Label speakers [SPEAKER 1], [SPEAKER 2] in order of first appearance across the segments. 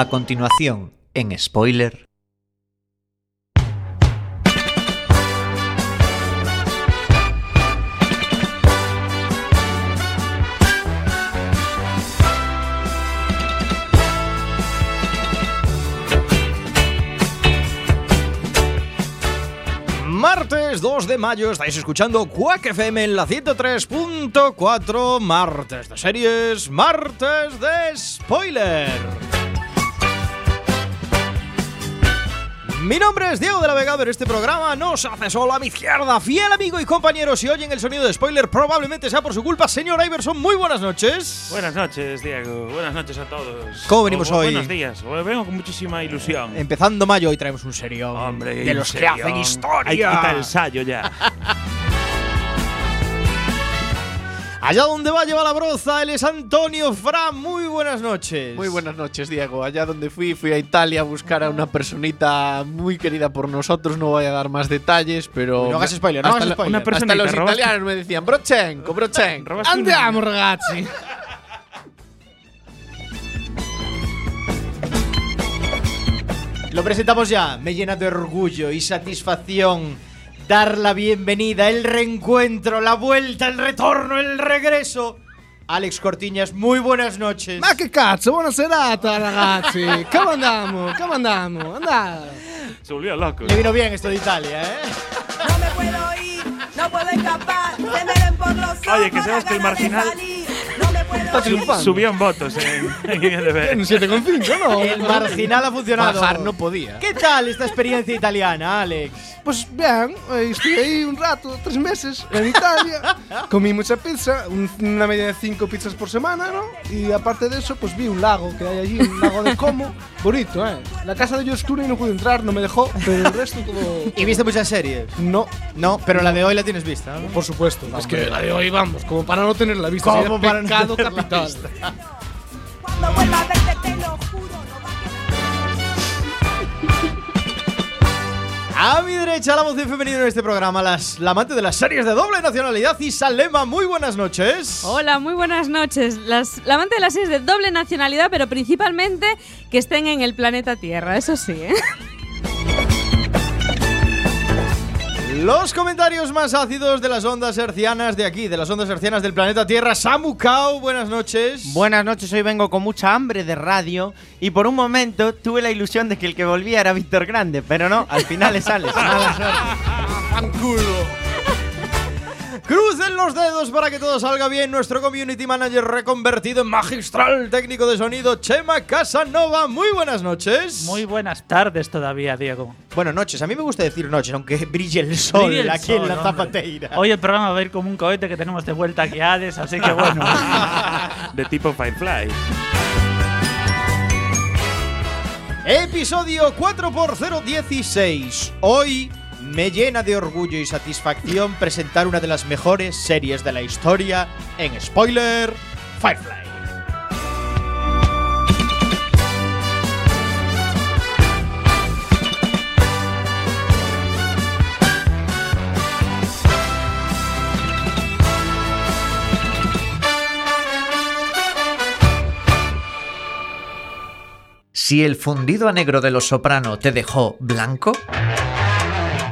[SPEAKER 1] A continuación, en spoiler.
[SPEAKER 2] Martes 2 de mayo estáis escuchando Quack FM en la 103.4 Martes de series, martes de spoiler. Mi nombre es Diego de la Vega, pero este programa no se hace solo a mi izquierda. Fiel amigo y compañero, si oyen el sonido de spoiler, probablemente sea por su culpa. Señor Iverson, muy buenas noches.
[SPEAKER 3] Buenas noches, Diego. Buenas noches a todos.
[SPEAKER 2] ¿Cómo venimos
[SPEAKER 3] O-
[SPEAKER 2] hoy?
[SPEAKER 3] Buenos días. Vengo con muchísima ilusión.
[SPEAKER 2] Empezando mayo, hoy traemos un serio
[SPEAKER 3] Hombre,
[SPEAKER 2] de los que hacen historia.
[SPEAKER 3] Hay que quitar el sallo ya.
[SPEAKER 2] Allá donde va lleva la broza, él es Antonio Fra. Muy buenas noches.
[SPEAKER 4] Muy buenas noches, Diego. Allá donde fui, fui a Italia a buscar a una personita muy querida por nosotros. No voy a dar más detalles, pero.
[SPEAKER 2] No hagas spoiler, no hagas spoiler.
[SPEAKER 3] una persona-
[SPEAKER 4] Hasta los
[SPEAKER 3] Personita, robaste-
[SPEAKER 4] italianos me decían, Brochenko, Brochenko.
[SPEAKER 5] Andiamo ragazzi.
[SPEAKER 2] Lo presentamos ya. Me llena de orgullo y satisfacción dar la bienvenida, el reencuentro, la vuelta, el retorno, el regreso. Alex Cortiñas, muy buenas noches.
[SPEAKER 5] Ma che cazzo, buona serata ragazzi. Come andiamo? Come andiamo? Andate.
[SPEAKER 3] Se volvió loco.
[SPEAKER 2] Le vino bien esto de Italia, ¿eh?
[SPEAKER 6] No me puedo ir, no puedo escapar, ven por los ojos.
[SPEAKER 3] Oye, que sepas que el marginal-.
[SPEAKER 6] No
[SPEAKER 5] Está triunfando.
[SPEAKER 3] Subió en votos en, en IMDb.
[SPEAKER 5] Un 7,5, ¿no?
[SPEAKER 2] El marginal ha funcionado.
[SPEAKER 4] Bajar no podía.
[SPEAKER 2] ¿Qué tal esta experiencia italiana, Alex?
[SPEAKER 5] Pues bien, eh, estuve ahí un rato, tres meses, en Italia. Comí mucha pizza, un- una media de cinco pizzas por semana, ¿no? Y aparte de eso, pues vi un lago que hay allí, un lago de Como. Bonito, ¿eh? La casa de George Clooney no pude entrar, no me dejó, pero el resto todo...
[SPEAKER 2] ¿Y viste muchas series?
[SPEAKER 5] No,
[SPEAKER 2] No, pero la de hoy la tienes vista, ¿no?
[SPEAKER 5] por supuesto. Es que la de hoy, vamos, como para no tener la vista.
[SPEAKER 2] Como
[SPEAKER 5] sería
[SPEAKER 2] para no
[SPEAKER 5] pecado
[SPEAKER 2] tener la
[SPEAKER 5] capital.
[SPEAKER 2] vista.
[SPEAKER 6] Cuando vuelva a verte te lo juro, no va a
[SPEAKER 2] A mi derecha, la voz de femenino en este programa, las, la amante de las series de doble nacionalidad, Isalema. Muy buenas noches.
[SPEAKER 7] Hola, muy buenas noches. Las, la amante de las series de doble nacionalidad, pero principalmente que estén en el planeta Tierra, eso sí, ¿eh?
[SPEAKER 2] Los comentarios más ácidos de las ondas hercianas de aquí, de las ondas hercianas del planeta Tierra. Samu Kao, buenas noches.
[SPEAKER 8] Buenas noches, hoy vengo con mucha hambre de radio y por un momento tuve la ilusión de que el que volvía era Víctor Grande, pero no, al final es Alex. Mala suerte.
[SPEAKER 2] Crucen los dedos para que todo salga bien. Nuestro community manager reconvertido en magistral técnico de sonido, Chema Casanova. Muy buenas noches.
[SPEAKER 9] Muy buenas tardes todavía, Diego.
[SPEAKER 2] buenas noches. A mí me gusta decir noches, aunque brille el sol
[SPEAKER 9] Brille el
[SPEAKER 2] aquí en la
[SPEAKER 9] hombre.
[SPEAKER 2] zapateira.
[SPEAKER 9] Hoy el programa va a ir como un cohete que tenemos de vuelta aquí a Hades, así que bueno.
[SPEAKER 3] De tipo Firefly.
[SPEAKER 2] Episodio 4x016. Hoy me llena de orgullo y satisfacción presentar una de las mejores series de la historia en spoiler, Firefly.
[SPEAKER 1] Si el fundido a negro de los soprano te dejó blanco,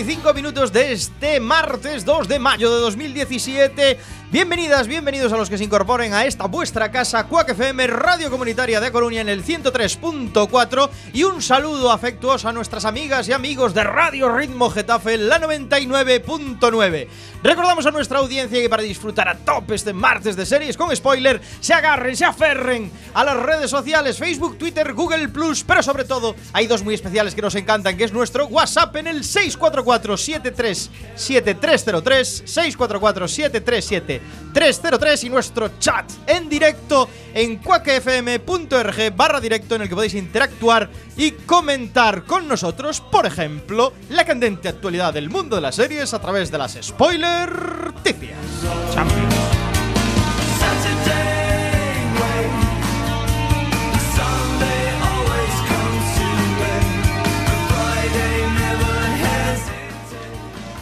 [SPEAKER 2] Rozando las 9 y 5 minutos de este martes 2 de mayo de 2017. Bienvenidas, bienvenidos a los que se incorporen a esta vuestra casa, Cuac FM, Radio Comunitaria de Coruña en el 103.4. Y un saludo afectuoso a nuestras amigas y amigos de Radio Ritmo Getafe, la 99.9. Recordamos a nuestra audiencia que para disfrutar a tope este martes de series con spoiler, se agarren, se aferren a las redes sociales, Facebook, Twitter, Google Plus, pero sobre todo hay dos muy especiales que nos encantan, que es nuestro WhatsApp en el 644-737303, 644-737-737 303 y nuestro chat en directo en cuacfm.org barra directo en el que podéis interactuar y comentar con nosotros, por ejemplo, la candente actualidad del mundo de las series a través de las spoiler ticias.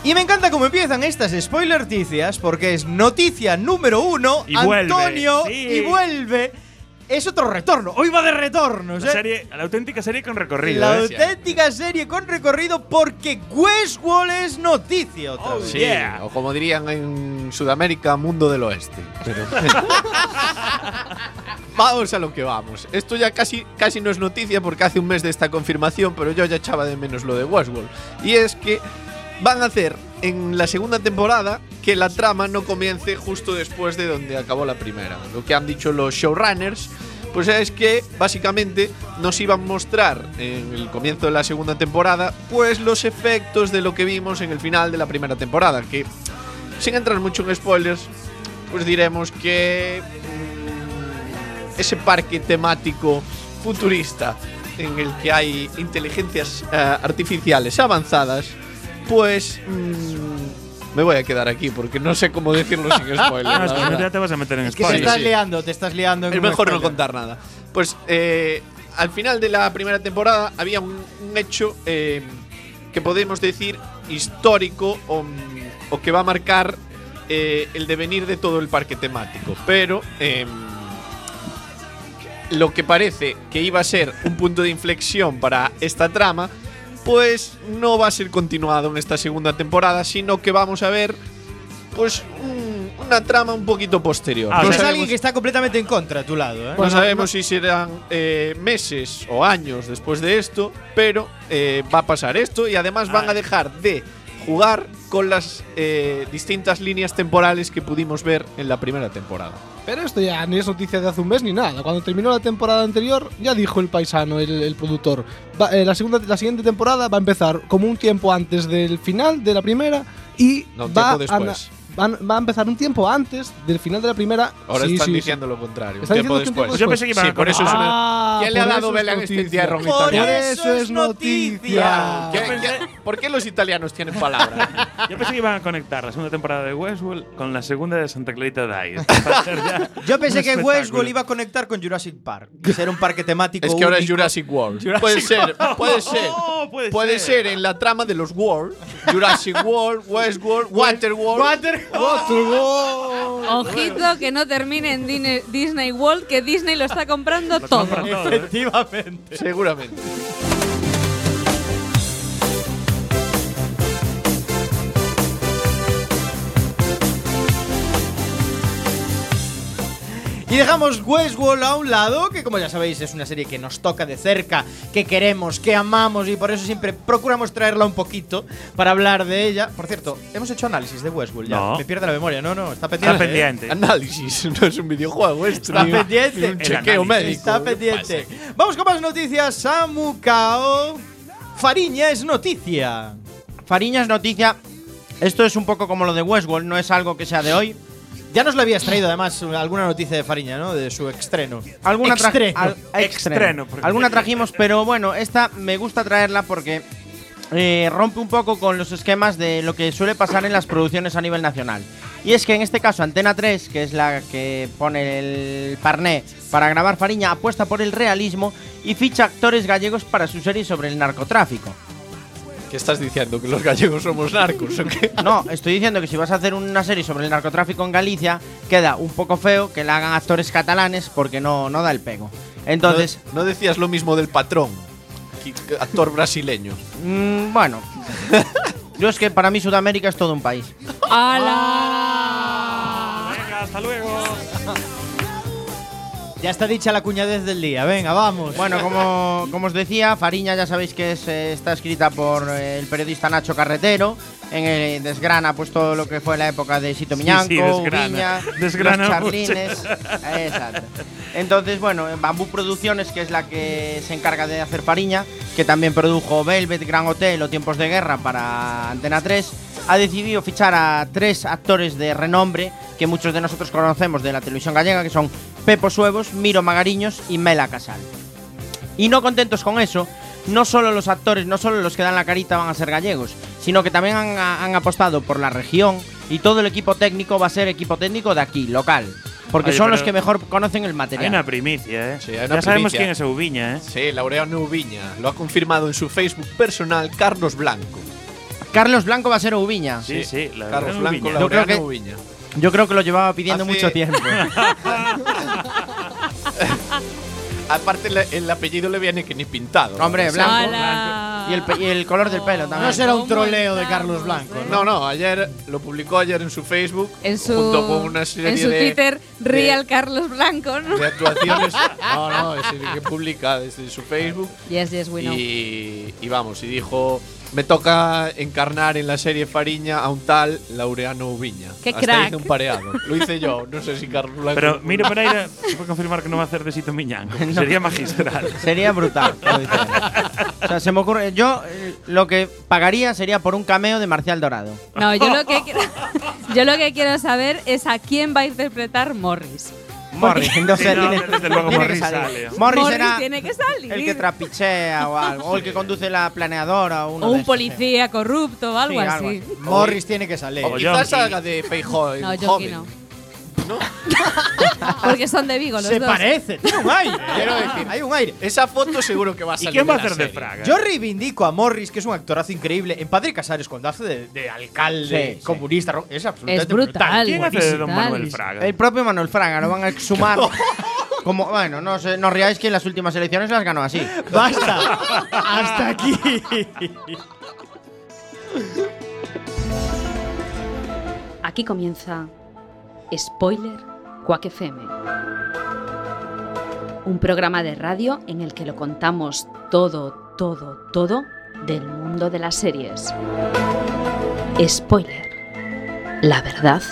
[SPEAKER 2] Y me encanta cómo empiezan estas spoiler ticias porque es noticia número uno,
[SPEAKER 3] Y vuelve,
[SPEAKER 2] Antonio
[SPEAKER 3] sí.
[SPEAKER 2] y vuelve. Es otro retorno. Hoy va de retornos,
[SPEAKER 3] La,
[SPEAKER 2] ¿eh?
[SPEAKER 3] serie, la auténtica serie con recorrido.
[SPEAKER 2] La
[SPEAKER 3] ¿eh?
[SPEAKER 2] auténtica serie con recorrido porque Westworld es noticia otra
[SPEAKER 3] Oh,
[SPEAKER 2] vez.
[SPEAKER 4] Sí,
[SPEAKER 3] Yeah.
[SPEAKER 4] o como dirían en Sudamérica, mundo del oeste. Pero vamos a lo que vamos. Esto ya casi, casi no es noticia porque hace un mes de esta confirmación, pero yo ya echaba de menos lo de Westworld. Y es que van a hacer en la segunda temporada que la trama no comience justo después de donde acabó la primera. Lo que han dicho los showrunners. Pues es que básicamente nos iban a mostrar en el comienzo de la segunda temporada pues los efectos de lo que vimos en el final de la primera temporada, que sin entrar mucho en spoilers, pues diremos que mm, ese parque temático futurista en el que hay inteligencias eh, artificiales avanzadas, pues mm, me voy a quedar aquí porque no sé cómo decirlo sin
[SPEAKER 3] es que
[SPEAKER 4] verdad.
[SPEAKER 3] ya te vas a meter en
[SPEAKER 2] Es que te estás
[SPEAKER 4] sí.
[SPEAKER 2] liando, te estás liando. en
[SPEAKER 4] Es
[SPEAKER 2] un
[SPEAKER 4] mejor no
[SPEAKER 2] spoiler.
[SPEAKER 4] contar nada. Pues eh, al final de la primera temporada había un, un hecho eh, que podemos decir histórico o, o que va a marcar eh, el devenir de todo el parque temático. Pero eh, lo que parece que iba a ser un punto de inflexión para esta trama, pues no va a ser continuado en esta segunda temporada, sino que vamos a ver pues un- una trama un poquito posterior.
[SPEAKER 3] Ah, o
[SPEAKER 2] eres
[SPEAKER 3] sea,
[SPEAKER 2] alguien que está completamente en contra a tu lado, ¿eh?
[SPEAKER 4] no sabemos si serán eh, meses o años después de esto, pero eh, va a pasar esto y además van a dejar de jugar con las eh, distintas líneas temporales que pudimos ver en la primera temporada.
[SPEAKER 5] Pero esto ya ni es noticia de hace un mes ni nada. Cuando terminó la temporada anterior, ya dijo el paisano, el, el productor. Va- eh, la, segunda, la siguiente temporada va a empezar como un tiempo antes del final de la primera y
[SPEAKER 4] No,
[SPEAKER 5] va,
[SPEAKER 4] tiempo
[SPEAKER 5] a,
[SPEAKER 4] después.
[SPEAKER 5] van- va a empezar un tiempo antes del final de la primera.
[SPEAKER 4] Ahora
[SPEAKER 5] Sí,
[SPEAKER 4] están
[SPEAKER 5] sí, sí.
[SPEAKER 4] diciendo lo contrario. Un tiempo después.
[SPEAKER 3] Yo pensé que iban
[SPEAKER 4] Sí,
[SPEAKER 3] a
[SPEAKER 4] por eso es una.
[SPEAKER 5] Ah,
[SPEAKER 4] ¿Quién le ha dado vela en este entierro
[SPEAKER 2] Por eso es noticia.
[SPEAKER 4] ¿Qué- qué- ¿Por qué los italianos tienen palabra?
[SPEAKER 3] Yo pensé que iban a conectar la segunda temporada de Westworld con la segunda de Santa Clarita Diet.
[SPEAKER 2] Yo pensé que. Westworld iba a conectar con Jurassic Park. Que ser un parque temático.
[SPEAKER 4] es que ahora es. Jurassic World. Puede ser, puede ser.
[SPEAKER 3] Oh, puede,
[SPEAKER 4] Puede ser en la trama de los World, Jurassic World, Westworld, Waterworld.
[SPEAKER 2] Water.
[SPEAKER 7] Ojito que no termine en Disney World, que Disney lo está comprando
[SPEAKER 3] Lo
[SPEAKER 7] todo.
[SPEAKER 3] compran todo, ¿eh?
[SPEAKER 2] Efectivamente.
[SPEAKER 4] Seguramente.
[SPEAKER 2] Y dejamos Westworld a un lado, que como ya sabéis es una serie que nos toca de cerca, que queremos, que amamos y por eso siempre procuramos traerla un poquito para hablar de ella. Por cierto, hemos hecho análisis de Westworld ya.
[SPEAKER 3] No.
[SPEAKER 2] Me pierde la memoria, no, no, está pendiente.
[SPEAKER 3] Está
[SPEAKER 2] ¿eh?
[SPEAKER 3] pendiente.
[SPEAKER 4] Análisis, no es un videojuego esto.
[SPEAKER 2] Está pendiente.
[SPEAKER 4] ni Un chequeo médico.
[SPEAKER 2] Está pendiente. Vamos con más noticias. Samu Kao. Fariña es noticia.
[SPEAKER 8] Fariña es noticia. Esto es un poco como lo de Westworld, no es algo que sea de hoy.
[SPEAKER 2] Ya nos lo habías traído además alguna noticia de Fariña, ¿no? De su estreno.
[SPEAKER 8] Alguna
[SPEAKER 2] Extreno.
[SPEAKER 8] al-
[SPEAKER 3] Extreno, porque-
[SPEAKER 8] Alguna trajimos, pero bueno, esta me gusta traerla porque eh, rompe un poco con los esquemas de lo que suele pasar en las producciones a nivel nacional. Y es que en este caso Antena 3, que es la que pone el parné para grabar Fariña, apuesta por el realismo y ficha actores gallegos para su serie sobre el narcotráfico.
[SPEAKER 4] ¿Qué estás diciendo? ¿Que los gallegos somos narcos o qué?
[SPEAKER 8] No, estoy diciendo que si vas a hacer una serie sobre el narcotráfico en Galicia, queda un poco feo que la hagan actores catalanes porque no, no da el pego. Entonces,
[SPEAKER 4] No, no decías lo mismo del patrón, actor brasileño.
[SPEAKER 8] mm, bueno, yo es que para mí Sudamérica es todo un país.
[SPEAKER 7] ¡Hala!
[SPEAKER 3] Venga, hasta luego.
[SPEAKER 2] Ya está dicha la cuñadez del día. Venga, vamos.
[SPEAKER 8] Bueno, como, como os decía, Fariña ya sabéis que es, eh, está escrita por eh, el periodista Nacho Carretero en el desgrana pues todo lo que fue la época de Sito Miñanco,
[SPEAKER 3] sí, desgrana.
[SPEAKER 8] Ubiña,
[SPEAKER 3] Desgrana
[SPEAKER 8] los Charlines. Exacto. Entonces, bueno, en Bambú Producciones, que es la que se encarga de hacer Fariña, que también produjo Velvet, Gran Hotel o Tiempos de Guerra para Antena 3, ha decidido fichar a tres actores de renombre que muchos de nosotros conocemos de la televisión gallega, que son Pepo Suevos, Miro Magariños y Mela Casal. Y no contentos con eso, no solo los actores, no solo los que dan la carita van a ser gallegos, sino que también han, han apostado por la región y todo el equipo técnico va a ser equipo técnico de aquí, local. Porque
[SPEAKER 3] Oye,
[SPEAKER 8] son los que mejor conocen el
[SPEAKER 3] Hay
[SPEAKER 8] material.
[SPEAKER 3] una primicia, ¿eh?
[SPEAKER 4] Sí, hay
[SPEAKER 3] ya
[SPEAKER 4] una
[SPEAKER 3] sabemos
[SPEAKER 4] primicia.
[SPEAKER 3] quién es Ubiña, ¿eh?
[SPEAKER 4] Sí, Laureano Ubiña. Lo ha confirmado en su Facebook personal Carlos Blanco.
[SPEAKER 8] Carlos Blanco va a ser Ubiña.
[SPEAKER 3] Sí, sí, la
[SPEAKER 4] Carlos
[SPEAKER 3] Laureano
[SPEAKER 4] Blanco,
[SPEAKER 3] Ubiña.
[SPEAKER 8] Yo creo
[SPEAKER 4] Laureano
[SPEAKER 8] que-
[SPEAKER 4] Ubiña.
[SPEAKER 8] Yo creo que lo llevaba pidiendo
[SPEAKER 4] Hace-
[SPEAKER 8] mucho tiempo.
[SPEAKER 4] Aparte, el apellido le viene que ni pintado.
[SPEAKER 8] Hombre, blanco.
[SPEAKER 7] ¡Hala!
[SPEAKER 8] Y el, pe- y el color del pelo también.
[SPEAKER 2] No será un
[SPEAKER 7] ¿Cómo
[SPEAKER 2] troleo de Carlos Blanco.
[SPEAKER 4] No, no, ayer lo publicó ayer en su Facebook
[SPEAKER 7] En su,
[SPEAKER 4] junto con una serie
[SPEAKER 7] en su
[SPEAKER 4] de,
[SPEAKER 7] Twitter,
[SPEAKER 4] de-
[SPEAKER 7] Real Carlos Blanco, ¿no?
[SPEAKER 4] de actuaciones. no, no, es el que publica desde su Facebook.
[SPEAKER 7] Yes, yes, we know.
[SPEAKER 4] Y, y vamos, y dijo, me toca encarnar en la serie Fariña a un tal Laureano Ubiña.
[SPEAKER 7] ¡Qué
[SPEAKER 4] Hasta
[SPEAKER 7] crack!
[SPEAKER 4] hice un pareado. Lo hice yo, no sé si Carlos Blanco.
[SPEAKER 3] Pero Miro Pereira se puede confirmar que no va a hacer de Sito.
[SPEAKER 8] No.
[SPEAKER 3] Sería magistral.
[SPEAKER 8] Sería brutal. lo dice él. o sea, se me ocurre. Yo eh, lo que pagaría sería por un cameo de Marcial Dorado.
[SPEAKER 7] No, yo lo que quiero, yo lo que quiero saber es a quién va a interpretar Morris.
[SPEAKER 8] Morris, entonces
[SPEAKER 3] Sí, no,
[SPEAKER 8] tiene,
[SPEAKER 3] desde luego
[SPEAKER 8] tiene que
[SPEAKER 3] Morris
[SPEAKER 8] salir.
[SPEAKER 3] sale.
[SPEAKER 8] Morris,
[SPEAKER 7] Morris
[SPEAKER 8] será
[SPEAKER 7] tiene que salir.
[SPEAKER 8] el que trapichea o algo. O el que conduce la planeadora o uno
[SPEAKER 7] o
[SPEAKER 8] de
[SPEAKER 7] un
[SPEAKER 8] esos,
[SPEAKER 7] policía corrupto o algo
[SPEAKER 8] Sí,
[SPEAKER 7] así.
[SPEAKER 8] algo
[SPEAKER 2] Morris tiene que salir.
[SPEAKER 4] o quizás haga de en
[SPEAKER 7] No,
[SPEAKER 4] joven.
[SPEAKER 7] no.
[SPEAKER 4] ¿No?
[SPEAKER 7] Porque son de Vigo los
[SPEAKER 2] Se
[SPEAKER 7] dos.
[SPEAKER 2] parece, tiene un aire.
[SPEAKER 4] Quiero decir,
[SPEAKER 2] hay un aire.
[SPEAKER 4] Esa foto seguro que va a
[SPEAKER 3] ¿Y
[SPEAKER 4] salir.
[SPEAKER 3] quién va a
[SPEAKER 4] la
[SPEAKER 3] hacer de
[SPEAKER 4] serie.
[SPEAKER 3] Fraga?
[SPEAKER 2] Yo reivindico a Morris, que es un actorazo increíble. En Padre Casares, cuando hace de, de alcalde
[SPEAKER 8] Sí, sí.
[SPEAKER 2] comunista, ro- es absolutamente
[SPEAKER 7] Es brutal.
[SPEAKER 3] ¿Quién hace de Don
[SPEAKER 7] Brutal.
[SPEAKER 3] Manuel Fraga?
[SPEAKER 8] El propio Manuel Fraga lo van a exhumar. Como, bueno, no, sé, no os riáis que en las últimas elecciones las ganó así.
[SPEAKER 2] Basta. Hasta aquí.
[SPEAKER 10] Aquí comienza Spoiler Quack FM. Un programa de radio en el que lo contamos todo, todo, todo del mundo de las series. Spoiler. La verdad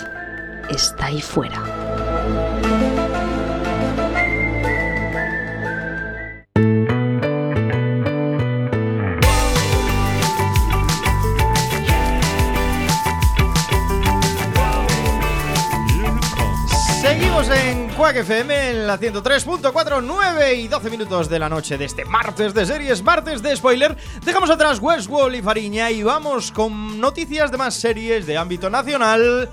[SPEAKER 10] está ahí fuera.
[SPEAKER 2] Seguimos en Quack FM en la 103.4, 9 y 12 minutos de la noche de este martes de series, martes de spoiler. Dejamos atrás Westworld y Fariña y vamos con noticias de más series de ámbito nacional.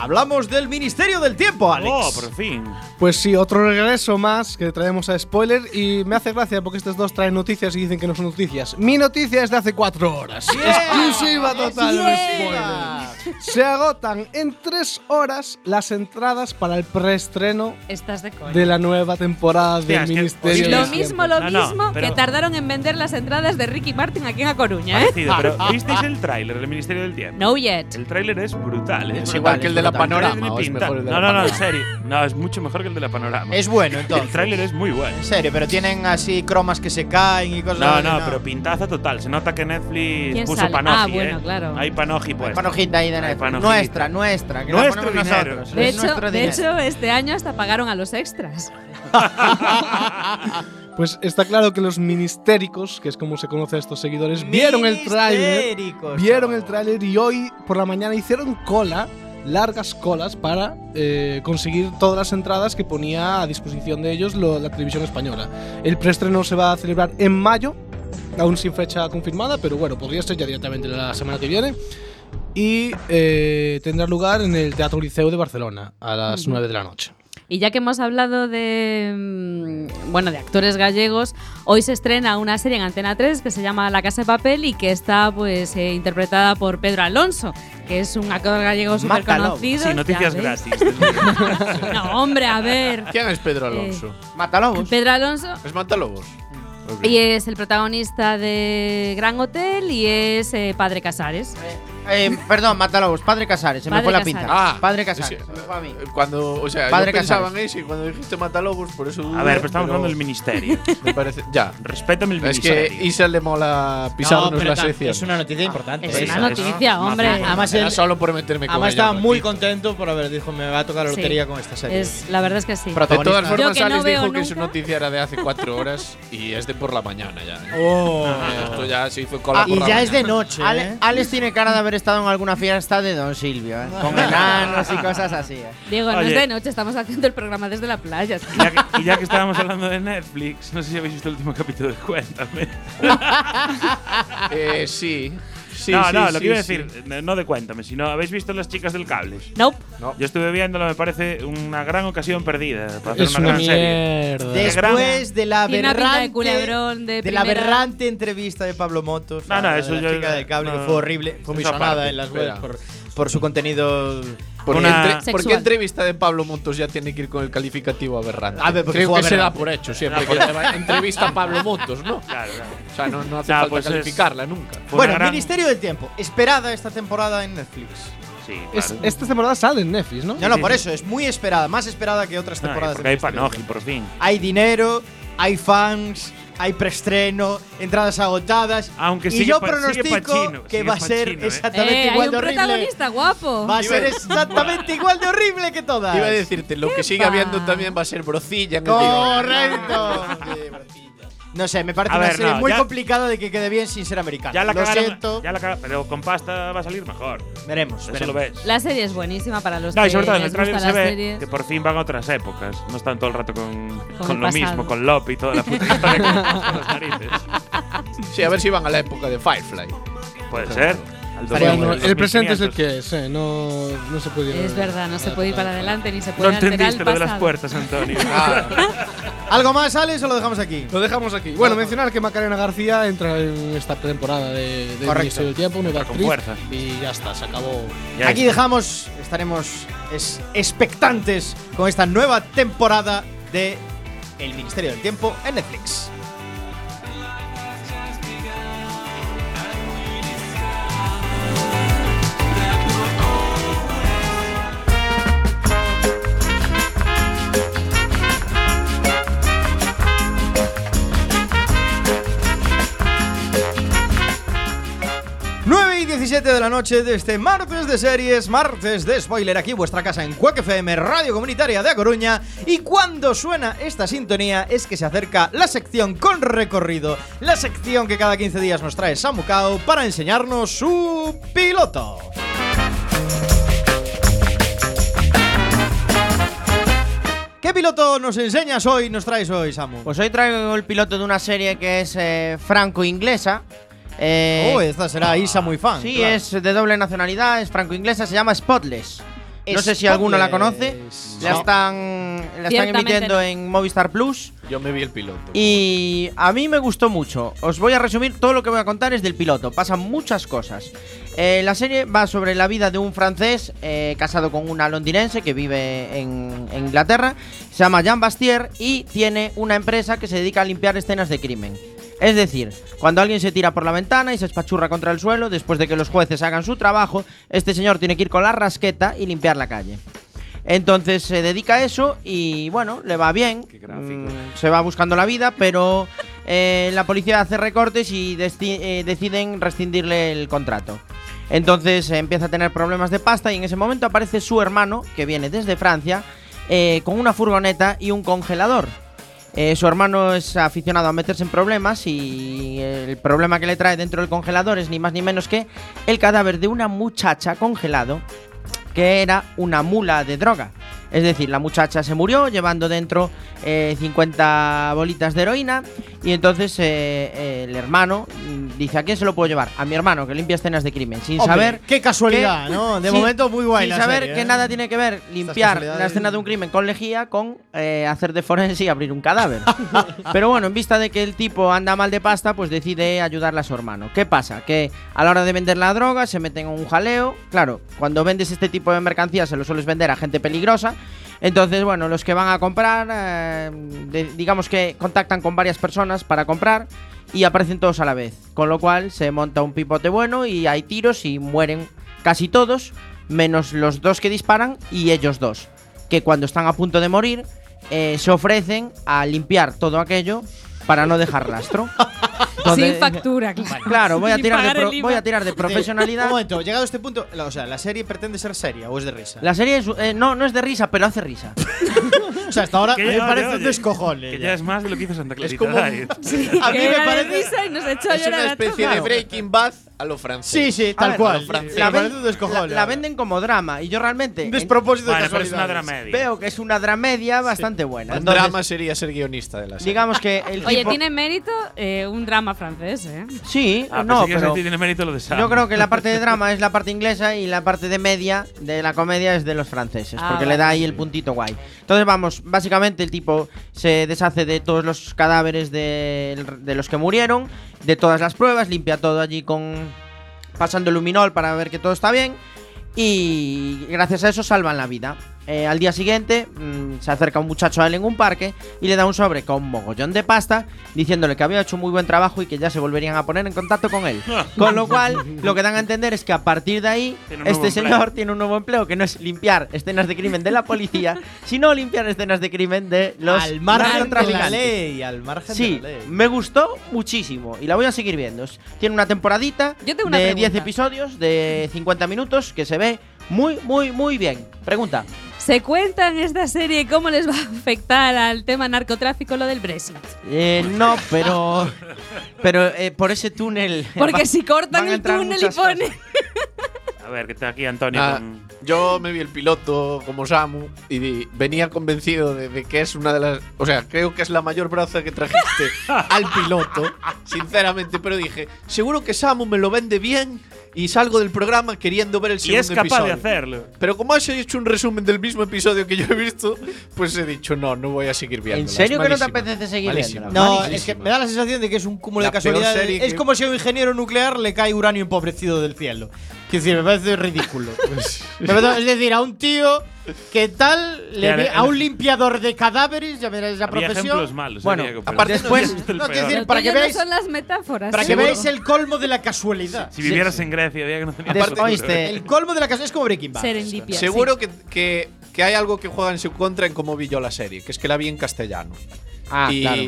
[SPEAKER 2] Hablamos del Ministerio del Tiempo, Alex.
[SPEAKER 3] Oh, por fin.
[SPEAKER 5] Pues sí, otro regreso más que traemos a spoiler y me hace gracia porque estos dos traen noticias y dicen que no son noticias. Mi noticia es de hace cuatro horas. Exclusiva total de spoiler. Se agotan en tres horas las entradas para el preestreno
[SPEAKER 7] Estás de
[SPEAKER 5] de la nueva temporada del
[SPEAKER 3] que-
[SPEAKER 5] Ministerio
[SPEAKER 3] Oye,
[SPEAKER 7] Lo
[SPEAKER 5] del
[SPEAKER 7] mismo,
[SPEAKER 5] Tiempo.
[SPEAKER 7] lo
[SPEAKER 3] No, no,
[SPEAKER 7] mismo
[SPEAKER 3] pero-
[SPEAKER 7] que tardaron en vender las entradas de Ricky Martin aquí en A Coruña, ¿eh?
[SPEAKER 3] Parecido, pero ¿visteis el tráiler del Ministerio del Tiempo?
[SPEAKER 7] No yet.
[SPEAKER 3] El tráiler es brutal, ¿eh?
[SPEAKER 4] Es igual que el de la
[SPEAKER 8] brutal.
[SPEAKER 4] panorama.
[SPEAKER 3] Tiene
[SPEAKER 4] ¿o es
[SPEAKER 3] pinta.
[SPEAKER 4] mejor el de
[SPEAKER 3] No,
[SPEAKER 4] la
[SPEAKER 3] no, no, en
[SPEAKER 4] panorama?
[SPEAKER 3] serio. No, es mucho mejor que el de la panorama.
[SPEAKER 2] Es bueno,
[SPEAKER 3] el
[SPEAKER 2] entonces.
[SPEAKER 3] tráiler es muy bueno.
[SPEAKER 2] En serio, pero tienen así cromas que se caen y cosas
[SPEAKER 3] No,
[SPEAKER 2] así,
[SPEAKER 3] no, pero pintaza total. Se nota que Netflix
[SPEAKER 7] ¿Quién
[SPEAKER 3] puso
[SPEAKER 7] sale?
[SPEAKER 3] Panoji,
[SPEAKER 7] Ah, bueno,
[SPEAKER 3] ¿eh?
[SPEAKER 7] claro.
[SPEAKER 3] Hay Panoji pues.
[SPEAKER 8] Panojita ahí de Netflix. Nuestra, nuestra. Que la
[SPEAKER 3] Nuestro
[SPEAKER 8] ponemos
[SPEAKER 3] dinero.
[SPEAKER 8] nosotros.
[SPEAKER 7] De hecho,
[SPEAKER 8] nuestro
[SPEAKER 7] de
[SPEAKER 8] dinero.
[SPEAKER 7] hecho, este año hasta pagaron a los extras.
[SPEAKER 5] Pues está claro que los ministéricos, que es como se conoce a estos seguidores, vieron el tráiler. Vieron el tráiler y hoy por la mañana hicieron cola, largas colas, para eh, conseguir todas las entradas que ponía a disposición de ellos lo- la televisión española. El preestreno se va a celebrar en mayo, aún sin fecha confirmada, pero bueno, podría ser ya directamente la semana que viene. Y eh, tendrá lugar en el Teatro Liceo de Barcelona a las 9 de la noche.
[SPEAKER 7] Y ya que hemos hablado de mm, bueno, de actores gallegos, hoy se estrena una serie en Antena 3 que se llama La Casa de Papel y que está pues eh, interpretada por Pedro Alonso, que es un actor gallego súper
[SPEAKER 8] Mátalo.
[SPEAKER 7] conocido.
[SPEAKER 3] Sí, noticias gratis.
[SPEAKER 7] No, hombre, a ver.
[SPEAKER 4] ¿Quién es Pedro Alonso?
[SPEAKER 8] Matalobos.
[SPEAKER 7] Pedro Alonso
[SPEAKER 4] ¿Es Matalobos? Ok.
[SPEAKER 7] y es el protagonista de Gran Hotel y es eh, Padre Casares.
[SPEAKER 8] Eh, perdón, Matalobos, Padre Casares, se me
[SPEAKER 7] Padre
[SPEAKER 8] fue la pinza.
[SPEAKER 4] Ah,
[SPEAKER 8] Padre Casares,
[SPEAKER 4] sí.
[SPEAKER 8] se me fue a mí.
[SPEAKER 4] Cuando, o sea,
[SPEAKER 8] Padre
[SPEAKER 4] yo pensaba en y cuando dijiste Matalobos, por eso
[SPEAKER 3] A ver, pero estamos
[SPEAKER 4] pero
[SPEAKER 3] hablando del ministerio.
[SPEAKER 4] Me parece. Ya.
[SPEAKER 3] Respétame el
[SPEAKER 4] Es que
[SPEAKER 3] ministerio.
[SPEAKER 4] Isa le mola pisarnos
[SPEAKER 11] No, pero
[SPEAKER 4] la sección.
[SPEAKER 11] es una noticia importante.
[SPEAKER 7] Es
[SPEAKER 11] ¿eh?
[SPEAKER 7] una noticia, hombre.
[SPEAKER 11] Además,
[SPEAKER 4] Era solo por meterme con
[SPEAKER 11] además
[SPEAKER 4] ella
[SPEAKER 11] estaba
[SPEAKER 4] un
[SPEAKER 11] muy contento por haber dicho me va a tocar la
[SPEAKER 7] Sí.
[SPEAKER 11] lotería con esta serie.
[SPEAKER 7] Es, la verdad es que sí.
[SPEAKER 4] De todas formas,
[SPEAKER 7] no
[SPEAKER 4] Alex dijo que su
[SPEAKER 7] nunca.
[SPEAKER 4] noticia era de hace cuatro horas y es de por la mañana ya. ¿eh?
[SPEAKER 11] Oh.
[SPEAKER 4] Esto ya se hizo cola
[SPEAKER 8] Ah,
[SPEAKER 11] y ya es de noche. ¿eh?
[SPEAKER 8] Alex tiene cara de haber estado en alguna fiesta de Don Silvio, ¿eh? con enanos y cosas así. ¿eh?
[SPEAKER 7] Diego, no
[SPEAKER 3] Oye.
[SPEAKER 7] es de noche, estamos haciendo el programa desde la playa.
[SPEAKER 3] Y ya, que, y ya que estábamos hablando de Netflix, no sé si habéis visto el último capítulo de Cuéntame.
[SPEAKER 4] Eh, sí. Sí,
[SPEAKER 3] no,
[SPEAKER 4] sí,
[SPEAKER 3] no, lo
[SPEAKER 4] sí,
[SPEAKER 3] que iba a decir, no de Cuéntame, sino ¿habéis visto Las chicas del cable?
[SPEAKER 7] Nope.
[SPEAKER 3] Yo estuve viéndolo, me parece una gran ocasión perdida para hacer
[SPEAKER 5] Es
[SPEAKER 3] una,
[SPEAKER 5] una
[SPEAKER 3] gran serie.
[SPEAKER 5] mierda.
[SPEAKER 2] Después de la
[SPEAKER 7] de
[SPEAKER 2] aberrante,
[SPEAKER 7] culebrón de
[SPEAKER 2] de la aberrante entrevista de Pablo Motos.
[SPEAKER 3] No, no, eso
[SPEAKER 2] de la
[SPEAKER 3] yo-
[SPEAKER 2] chica del cable,
[SPEAKER 3] no,
[SPEAKER 2] que fue horrible. Fue
[SPEAKER 3] parte,
[SPEAKER 2] en las webs por, por su contenido.
[SPEAKER 4] ¿Por,
[SPEAKER 3] Una-
[SPEAKER 4] qué entre- ¿Por
[SPEAKER 7] Sexual.
[SPEAKER 4] qué entrevista de Pablo Montos ya tiene que ir con el calificativo aberrante?
[SPEAKER 2] A ver, porque
[SPEAKER 4] Creo que se da por hecho siempre que va- entrevista a Pablo Montos, ¿no?
[SPEAKER 3] Claro, claro.
[SPEAKER 4] O sea, no, no hace
[SPEAKER 3] No,
[SPEAKER 4] falta
[SPEAKER 3] pues es-
[SPEAKER 4] calificarla nunca.
[SPEAKER 2] Bueno,
[SPEAKER 3] gran-
[SPEAKER 2] Ministerio del Tiempo. Esperada esta temporada en Netflix.
[SPEAKER 3] Sí,
[SPEAKER 5] Es- esta temporada sale en Netflix, ¿no?
[SPEAKER 2] No, no, por eso. Es muy esperada. Más esperada que otras
[SPEAKER 3] No,
[SPEAKER 2] temporadas.
[SPEAKER 3] porque
[SPEAKER 2] de
[SPEAKER 3] hay Panoji, por fin.
[SPEAKER 2] Hay dinero, hay fans, hay preestreno, entradas agotadas.
[SPEAKER 3] Aunque
[SPEAKER 2] y
[SPEAKER 3] sigue
[SPEAKER 2] yo
[SPEAKER 3] Pa- sigue
[SPEAKER 2] pronostico
[SPEAKER 3] Pacino,
[SPEAKER 2] que
[SPEAKER 3] sigue
[SPEAKER 2] va a ser
[SPEAKER 3] Pacino, ¿eh?
[SPEAKER 2] exactamente
[SPEAKER 7] Eh, hay
[SPEAKER 2] igual
[SPEAKER 7] un
[SPEAKER 2] de horrible.
[SPEAKER 7] protagonista guapo.
[SPEAKER 2] Va a ser exactamente igual de horrible que todas.
[SPEAKER 4] Iba a decirte, lo que sigue habiendo también va a ser brocilla en el guion.
[SPEAKER 2] Correcto. No sé, me parece
[SPEAKER 3] A
[SPEAKER 2] una
[SPEAKER 3] ver,
[SPEAKER 2] serie
[SPEAKER 3] no,
[SPEAKER 2] muy
[SPEAKER 3] ya-
[SPEAKER 2] complicado de que quede bien sin ser americano.
[SPEAKER 3] Ya la
[SPEAKER 2] Lo
[SPEAKER 3] cagaron,
[SPEAKER 2] siento.
[SPEAKER 3] ya la pero con pasta va a salir mejor.
[SPEAKER 2] Veremos,
[SPEAKER 3] Eso
[SPEAKER 2] veremos.
[SPEAKER 3] lo ves.
[SPEAKER 7] La serie es buenísima para los
[SPEAKER 3] No, y
[SPEAKER 7] que
[SPEAKER 3] sobre todo en el trailer se ve
[SPEAKER 7] series.
[SPEAKER 3] que por fin van a otras épocas. No están todo el rato con, con,
[SPEAKER 7] el
[SPEAKER 3] lo
[SPEAKER 7] pasado.
[SPEAKER 3] mismo, con Lop y toda la puta historia en las narices.
[SPEAKER 4] Sí, a ver si van a la época de Firefly.
[SPEAKER 3] Puede ser. Al
[SPEAKER 2] Estaría
[SPEAKER 3] 2000,
[SPEAKER 5] Bueno,
[SPEAKER 3] al
[SPEAKER 5] el presente es el
[SPEAKER 3] 2500.
[SPEAKER 5] que es, eh, no, no se puede ir.
[SPEAKER 7] Es verdad, no se puede ir para adelante ni se
[SPEAKER 3] No
[SPEAKER 7] puede alterar el
[SPEAKER 3] entendiste lo de las puertas, Antonio.
[SPEAKER 2] ¿Algo más, Alex, o lo dejamos aquí?
[SPEAKER 5] Lo dejamos aquí. Bueno, mencionar que Macarena García entra en esta temporada de, de
[SPEAKER 2] Correcto.
[SPEAKER 5] Ministerio del Tiempo, nueva
[SPEAKER 3] Con
[SPEAKER 5] actriz,
[SPEAKER 3] fuerza.
[SPEAKER 5] Y ya está, se acabó.
[SPEAKER 3] Ya
[SPEAKER 2] Aquí
[SPEAKER 3] está.
[SPEAKER 2] dejamos, estaremos es- expectantes con esta nueva temporada de El Ministerio del Tiempo en Netflix. 17 de la noche de este martes de series, martes de spoiler aquí vuestra casa en Cuac FM, Radio Comunitaria de A Coruña. Y cuando suena esta sintonía es que se acerca la sección con recorrido, la sección que cada 15 días nos trae Samucao para enseñarnos su piloto. ¿Qué piloto nos enseñas hoy, nos traes hoy, Samu?
[SPEAKER 8] Pues hoy traigo el piloto de una serie que es eh, franco-inglesa. Eh,
[SPEAKER 2] oh, esta será Isa muy fan.
[SPEAKER 8] sí,
[SPEAKER 2] claro.
[SPEAKER 8] es de doble nacionalidad, es franco-inglesa, se llama Spotless. No sé si alguno la conoce. La están, la están
[SPEAKER 7] Ciertamente
[SPEAKER 8] emitiendo
[SPEAKER 7] no.
[SPEAKER 8] en Movistar Plus.
[SPEAKER 4] Yo me vi el piloto.
[SPEAKER 8] Y a mí me gustó mucho. Os voy a resumir todo lo que voy a contar es del piloto. Pasan muchas cosas. Eh, la serie va sobre la vida de un francés eh, casado con una londinense que vive en, en Inglaterra. Se llama Jean Bastier y tiene una empresa que se dedica a limpiar escenas de crimen. Es decir, cuando alguien se tira por la ventana y se espachurra contra el suelo, después de que los jueces hagan su trabajo, este señor tiene que ir con la rasqueta y limpiar la calle. Entonces se dedica a eso y bueno, le va bien. Mm, se va buscando la vida, pero eh, la policía hace recortes y eh, deciden rescindirle el contrato. Entonces eh, empieza a tener problemas de pasta y en ese momento aparece su hermano, que viene desde Francia, eh, con una furgoneta y un congelador. Eh, su hermano es aficionado a meterse en problemas y el problema que le trae dentro del congelador es ni más ni menos que el cadáver de una muchacha congelado que era una mula de droga. Es decir, la muchacha se murió llevando dentro eh, 50 bolitas de heroína y entonces eh, eh, el hermano dice, ¿a quién se lo puedo llevar? A mi hermano que limpia escenas de crimen, sin
[SPEAKER 2] Hombre,
[SPEAKER 8] saber...
[SPEAKER 2] Qué casualidad,
[SPEAKER 8] que-
[SPEAKER 2] ¿no? De momento muy guay
[SPEAKER 8] Sin
[SPEAKER 2] la
[SPEAKER 8] saber
[SPEAKER 2] serie,
[SPEAKER 8] que
[SPEAKER 2] ¿eh?
[SPEAKER 8] nada tiene que ver limpiar la escena de un crimen con lejía con hacer de forense y abrir un cadáver. Pero bueno, en vista de que el tipo anda mal de pasta, pues decide ayudarle a su hermano. ¿Qué pasa? Que a la hora de vender la droga se meten en un jaleo. Claro, cuando vendes este tipo de mercancías se lo sueles vender a gente peligrosa. Entonces, bueno, los que van a comprar, eh, digamos que contactan con varias personas para comprar y aparecen todos a la vez. Con lo cual se monta un pipote bueno y hay tiros y mueren casi todos, menos los dos que disparan y ellos dos, que cuando están a punto de morir eh, se ofrecen a limpiar todo aquello para no dejar rastro.
[SPEAKER 7] Sin factura, claro.
[SPEAKER 8] Claro, voy a
[SPEAKER 7] Sin
[SPEAKER 8] tirar de,
[SPEAKER 7] pagar el
[SPEAKER 8] pro-
[SPEAKER 7] IVA.
[SPEAKER 8] voy a tirar de
[SPEAKER 2] Un
[SPEAKER 8] profesionalidad.
[SPEAKER 2] momento, llegado a este punto, la- o sea, ¿la serie pretende ser seria o es de risa?
[SPEAKER 8] La serie es, eh, no, no es de risa, pero hace risa.
[SPEAKER 2] o sea, hasta ahora
[SPEAKER 3] Que
[SPEAKER 2] me
[SPEAKER 3] ya-
[SPEAKER 2] parece
[SPEAKER 3] oye,
[SPEAKER 2] un descojone.
[SPEAKER 3] Que
[SPEAKER 2] ya.
[SPEAKER 3] ya es más de lo que hizo Santa Clarita
[SPEAKER 4] como un-
[SPEAKER 3] Diet.
[SPEAKER 2] A mí
[SPEAKER 7] Que
[SPEAKER 2] me
[SPEAKER 7] era de
[SPEAKER 2] parece.
[SPEAKER 7] risa y nos echó a
[SPEAKER 4] Es
[SPEAKER 7] llorar
[SPEAKER 4] una
[SPEAKER 7] a
[SPEAKER 4] especie de
[SPEAKER 7] todos.
[SPEAKER 4] Breaking Bad a lo francés.
[SPEAKER 2] Sí, sí, tal
[SPEAKER 8] ver,
[SPEAKER 2] cual. La
[SPEAKER 8] ven- venden como drama y yo realmente
[SPEAKER 2] Un
[SPEAKER 8] en-
[SPEAKER 2] despropósito de
[SPEAKER 3] Bueno, pero es una
[SPEAKER 2] casualidades.
[SPEAKER 3] dramedia.
[SPEAKER 8] veo que es una dramedia bastante buena.
[SPEAKER 4] Un drama sería ser guionista de la serie.
[SPEAKER 8] digamos que el
[SPEAKER 7] Oye, tiene mérito eh, un drama francés, ¿eh?
[SPEAKER 8] Sí,
[SPEAKER 3] Ah,
[SPEAKER 8] no, pero
[SPEAKER 3] tiene mérito lo de Sam.
[SPEAKER 8] yo creo que la parte de drama es la parte inglesa y la parte de media de la comedia es de los franceses,
[SPEAKER 7] Ah,
[SPEAKER 8] porque le da ahí el puntito guay. Entonces, vamos, básicamente el tipo se deshace de todos los cadáveres de, de los que murieron, de todas las pruebas, limpia todo allí con pasando luminol para ver que todo está bien y gracias a eso salvan la vida. Eh, al día siguiente mm, se acerca un muchacho a él en un parque y le da un sobre con un mogollón de pasta diciéndole que había hecho un muy buen trabajo y que ya se volverían a poner en contacto con él. Con lo cual, lo que dan a entender es que a partir de ahí, este
[SPEAKER 3] empleo.
[SPEAKER 8] señor tiene un nuevo empleo que no es limpiar escenas de crimen de la policía, sino limpiar escenas de crimen de los
[SPEAKER 2] al margen de la ley, al margen
[SPEAKER 8] Sí,
[SPEAKER 2] de la ley.
[SPEAKER 8] me gustó muchísimo y la voy a seguir viendo. Tiene una temporadita
[SPEAKER 7] Yo tengo una
[SPEAKER 8] de 10
[SPEAKER 7] pregunta.
[SPEAKER 8] episodios de 50 minutos que se ve muy, muy, muy bien. Pregunta.
[SPEAKER 7] ¿Se cuenta en esta serie cómo les va a afectar al tema narcotráfico lo del Brexit?
[SPEAKER 8] Eh, no, pero. Pero eh, por ese túnel.
[SPEAKER 7] Porque
[SPEAKER 8] va-
[SPEAKER 7] si cortan el túnel y ponen.
[SPEAKER 3] A ver, que está aquí Antonio
[SPEAKER 4] Ah,
[SPEAKER 3] con.
[SPEAKER 4] yo me vi el piloto como Samu y di- venía convencido de, de que es una de las. O sea, creo que es la mayor braza que trajiste al piloto, sinceramente. Pero dije, seguro que Samu me lo vende bien y salgo del programa queriendo ver el
[SPEAKER 3] Y
[SPEAKER 4] segundo
[SPEAKER 3] es capaz
[SPEAKER 4] episodio.
[SPEAKER 3] de hacerlo.
[SPEAKER 4] Pero como has hecho un resumen del mismo episodio que yo he visto, pues he dicho, no, no voy a seguir viendo.
[SPEAKER 8] ¿En serio que no te apetece seguir viéndola?
[SPEAKER 2] No,
[SPEAKER 4] Malísima.
[SPEAKER 2] es que me da la sensación de que es un cúmulo
[SPEAKER 4] La
[SPEAKER 2] de casualidades. Es
[SPEAKER 4] que-
[SPEAKER 2] como si a un ingeniero nuclear le cae uranio empobrecido del cielo. Quiero decir, me parece ridículo. Me parece- es decir, a un tío que tal, le
[SPEAKER 3] Ya, el-
[SPEAKER 2] a un limpiador de cadáveres, ya verás esa
[SPEAKER 3] Había
[SPEAKER 2] profesión.
[SPEAKER 3] ejemplos malos.
[SPEAKER 8] Bueno,
[SPEAKER 3] había, pero
[SPEAKER 4] aparte
[SPEAKER 3] este
[SPEAKER 8] después-
[SPEAKER 3] es el
[SPEAKER 2] no, quiero
[SPEAKER 3] peor.
[SPEAKER 2] decir,
[SPEAKER 7] Lo
[SPEAKER 2] para que
[SPEAKER 7] tuyo no
[SPEAKER 2] veáis-
[SPEAKER 7] son las metáforas.
[SPEAKER 2] Para que
[SPEAKER 7] ¿eh?
[SPEAKER 2] veáis el colmo de la casualidad.
[SPEAKER 3] Si vivieras en Grecia, había que no tenía
[SPEAKER 8] Después,
[SPEAKER 3] seguro.
[SPEAKER 8] oíste,
[SPEAKER 2] El colmo de la casualidad es como Breaking Bad.
[SPEAKER 7] Serendipia.
[SPEAKER 4] Seguro que, que, que hay algo que juega en su contra en cómo vi yo la serie, que es que la vi en castellano.
[SPEAKER 8] Ah,
[SPEAKER 4] y,
[SPEAKER 8] claro.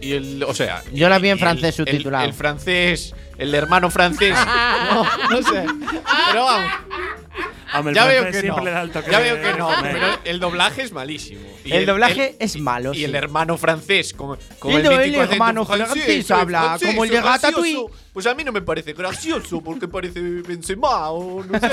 [SPEAKER 4] y el, o sea,
[SPEAKER 8] Yo la vi en
[SPEAKER 4] y
[SPEAKER 8] francés
[SPEAKER 4] el-
[SPEAKER 8] subtitulado.
[SPEAKER 4] El, francés, el hermano francés. no, no sé. Pero vamos,
[SPEAKER 3] Hombre, el
[SPEAKER 4] ya veo que no.
[SPEAKER 3] siempre le da el toque
[SPEAKER 4] Ya
[SPEAKER 3] de-
[SPEAKER 4] veo que no,
[SPEAKER 3] de-
[SPEAKER 4] pero el doblaje es malísimo. Y
[SPEAKER 8] El doblaje es malo,
[SPEAKER 4] Y,
[SPEAKER 8] sí.
[SPEAKER 4] el hermano francés con
[SPEAKER 8] Y
[SPEAKER 4] el,
[SPEAKER 8] hermano
[SPEAKER 4] francés,
[SPEAKER 8] francés habla
[SPEAKER 4] francés,
[SPEAKER 8] como el de. Ratatouille.
[SPEAKER 4] Pues a mí no me parece gracioso porque parece Benzema o no sé.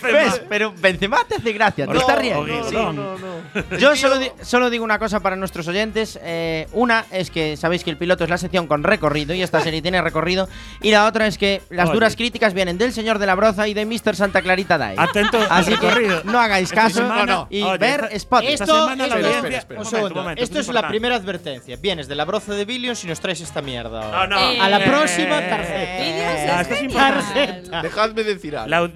[SPEAKER 8] Pero Benzema te hace gracia, te
[SPEAKER 3] No,
[SPEAKER 8] está
[SPEAKER 3] o
[SPEAKER 8] riendo.
[SPEAKER 3] Guillerón.
[SPEAKER 4] no, no.
[SPEAKER 8] Yo solo, di- solo digo una cosa para nuestros oyentes. eh, una es que sabéis que el piloto es la sección con recorrido y esta serie tiene recorrido. Y la otra es que las
[SPEAKER 3] Oye.
[SPEAKER 8] duras críticas vienen del señor de la broza y de Mr. Santa Clarita Diet.
[SPEAKER 3] Atento
[SPEAKER 8] Así que no hagáis caso
[SPEAKER 3] semana-
[SPEAKER 8] no, no. y
[SPEAKER 3] Oye,
[SPEAKER 8] ver Spot.
[SPEAKER 2] Esto, esto- Esto es la primera advertencia. Vienes de la broza de Billions y nos traes esta mierda. ahora.
[SPEAKER 3] No, no.
[SPEAKER 2] A la
[SPEAKER 3] Eh,
[SPEAKER 2] próxima
[SPEAKER 3] eh,
[SPEAKER 2] tarjeta.
[SPEAKER 7] Genial.
[SPEAKER 4] Dejadme decir algo.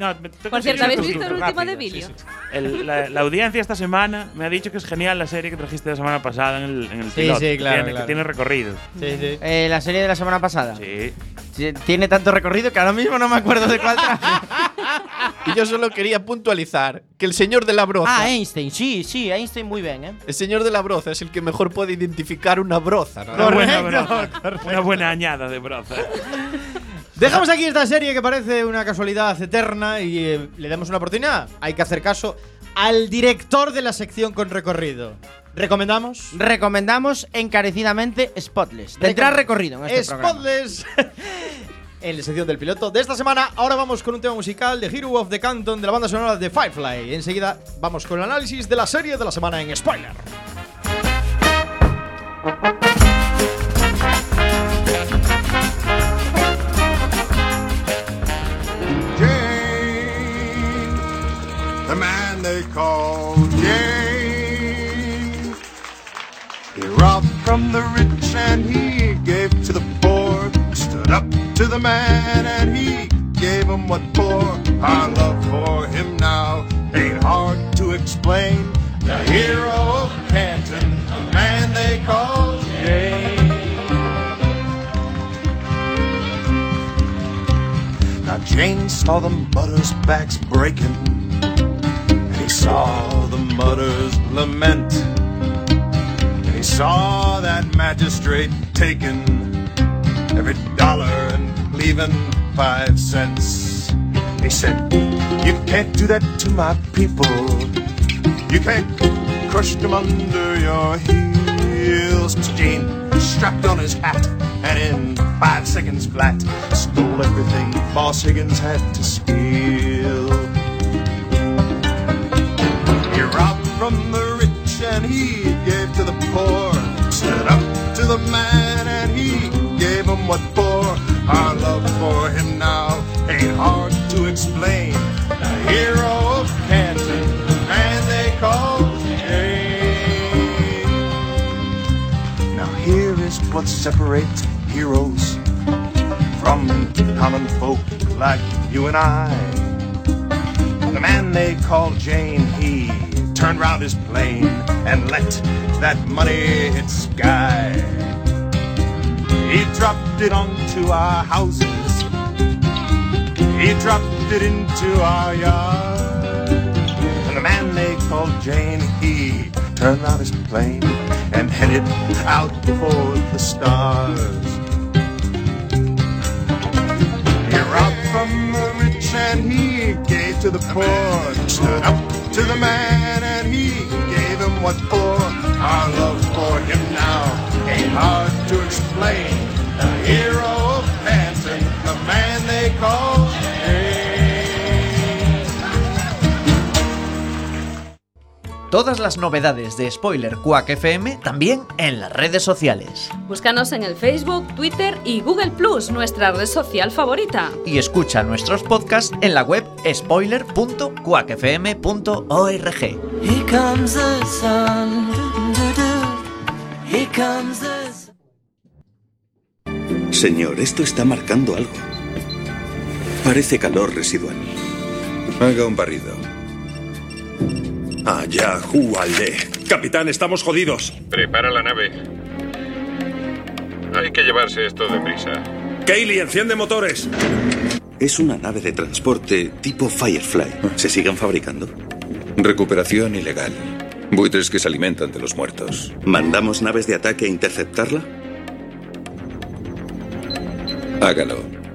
[SPEAKER 7] Por cierto, ¿habéis visto el último de. Billions?
[SPEAKER 3] El- la, la audiencia esta semana me ha dicho que es genial la serie que trajiste la semana pasada en el, en el
[SPEAKER 2] Sí,
[SPEAKER 3] piloto.
[SPEAKER 2] sí, claro,
[SPEAKER 3] Que tiene,
[SPEAKER 2] claro.
[SPEAKER 3] que tiene recorrido.
[SPEAKER 2] Sí, sí.
[SPEAKER 8] Eh, la serie de la semana pasada.
[SPEAKER 3] Sí.
[SPEAKER 8] Tiene tanto recorrido que ahora mismo no me acuerdo de cuál traje.
[SPEAKER 4] Y yo solo quería puntualizar que el señor de la broza.
[SPEAKER 8] ah, Einstein, sí, sí, Einstein muy bien, ¿eh?
[SPEAKER 4] El señor de la broza es el que mejor puede identificar una broza. ¿no?
[SPEAKER 3] Una buena, broza. Una buena añada de broza.
[SPEAKER 2] Dejamos aquí esta serie que parece una casualidad eterna y eh, le damos una oportunidad. Hay que hacer caso al director de la sección con recorrido. ¿Recomendamos?
[SPEAKER 8] Recomendamos encarecidamente Spotless. Tendrá recorrido en este programa.
[SPEAKER 2] Spotless. en la sección del piloto de esta semana. Ahora vamos con un tema musical de Hero of the Canton de la banda sonora de Firefly. Enseguida vamos con el análisis de la serie de la semana en spoiler.
[SPEAKER 12] they call Jane. He robbed from the rich and he gave to the poor. Stood up to the man and he gave him what for. Our love for him now ain't hard to explain. The hero of Canton, a man they call Jane. Now Jane saw them butters backs breaking saw the mutters lament, he saw that magistrate taking every dollar and leaving five cents. He said, You can't do that to my people. You can't crush them under your heels. Jane strapped on his hat and in five seconds flat stole everything Boss Higgins had to steal. And he gave to the poor. Stood up to the man and he gave him what for. Our love for him now ain't hard to explain. The hero of Canton, the man they call Jane. Now here is what separates heroes from common folk like you and I. The man they call Jane, he turned round his plane and let that money hit sky. He dropped it onto our houses. He dropped it into our yard. And the man they called Jane, he turned round his plane and headed out for the stars. He robbed from the rich and he gave to the poor. Stood up to the man and he what for. Our love for him now ain't hard to explain. The hero of Manson, the man they call
[SPEAKER 1] Todas las novedades de Spoiler Quack FM también en las redes sociales.
[SPEAKER 10] Búscanos en el Facebook, Twitter y Google Plus, nuestra red social favorita.
[SPEAKER 1] Y escucha nuestros podcasts en la web spoiler.quackfm.org.
[SPEAKER 13] Here comes the sun. doo-doo-doo. Here comes the
[SPEAKER 14] Señor, esto está marcando algo. Parece calor residual.
[SPEAKER 15] Haga un barrido. Allá, júale. Capitán, estamos jodidos.
[SPEAKER 16] Prepara la nave. Hay que llevarse esto deprisa.
[SPEAKER 15] Kaylee, enciende motores.
[SPEAKER 14] Es una nave de transporte tipo Firefly. ¿Se siguen fabricando?
[SPEAKER 15] Recuperación ilegal. Buitres que se alimentan de los muertos.
[SPEAKER 14] ¿Mandamos naves de ataque a interceptarla?
[SPEAKER 15] Hágalo.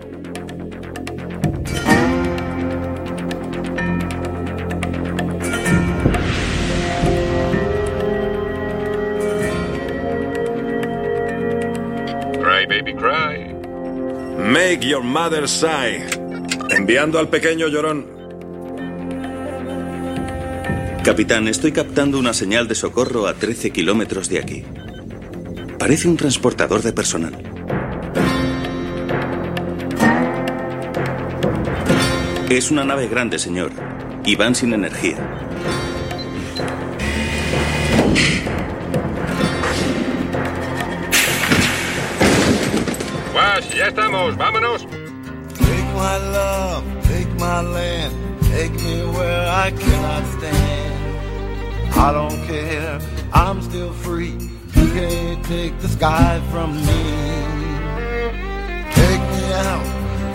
[SPEAKER 15] Make your mother sigh. Enviando al pequeño llorón.
[SPEAKER 14] Capitán, estoy captando una señal de socorro a 13 kilómetros de aquí. Parece un transportador de personal. Es una nave grande, señor. Y van sin energía.
[SPEAKER 16] Ya estamos, vámonos.
[SPEAKER 17] Take my love, take my land, take me where I cannot stand. I don't care, I'm still free. You can't take the sky from me. Take me out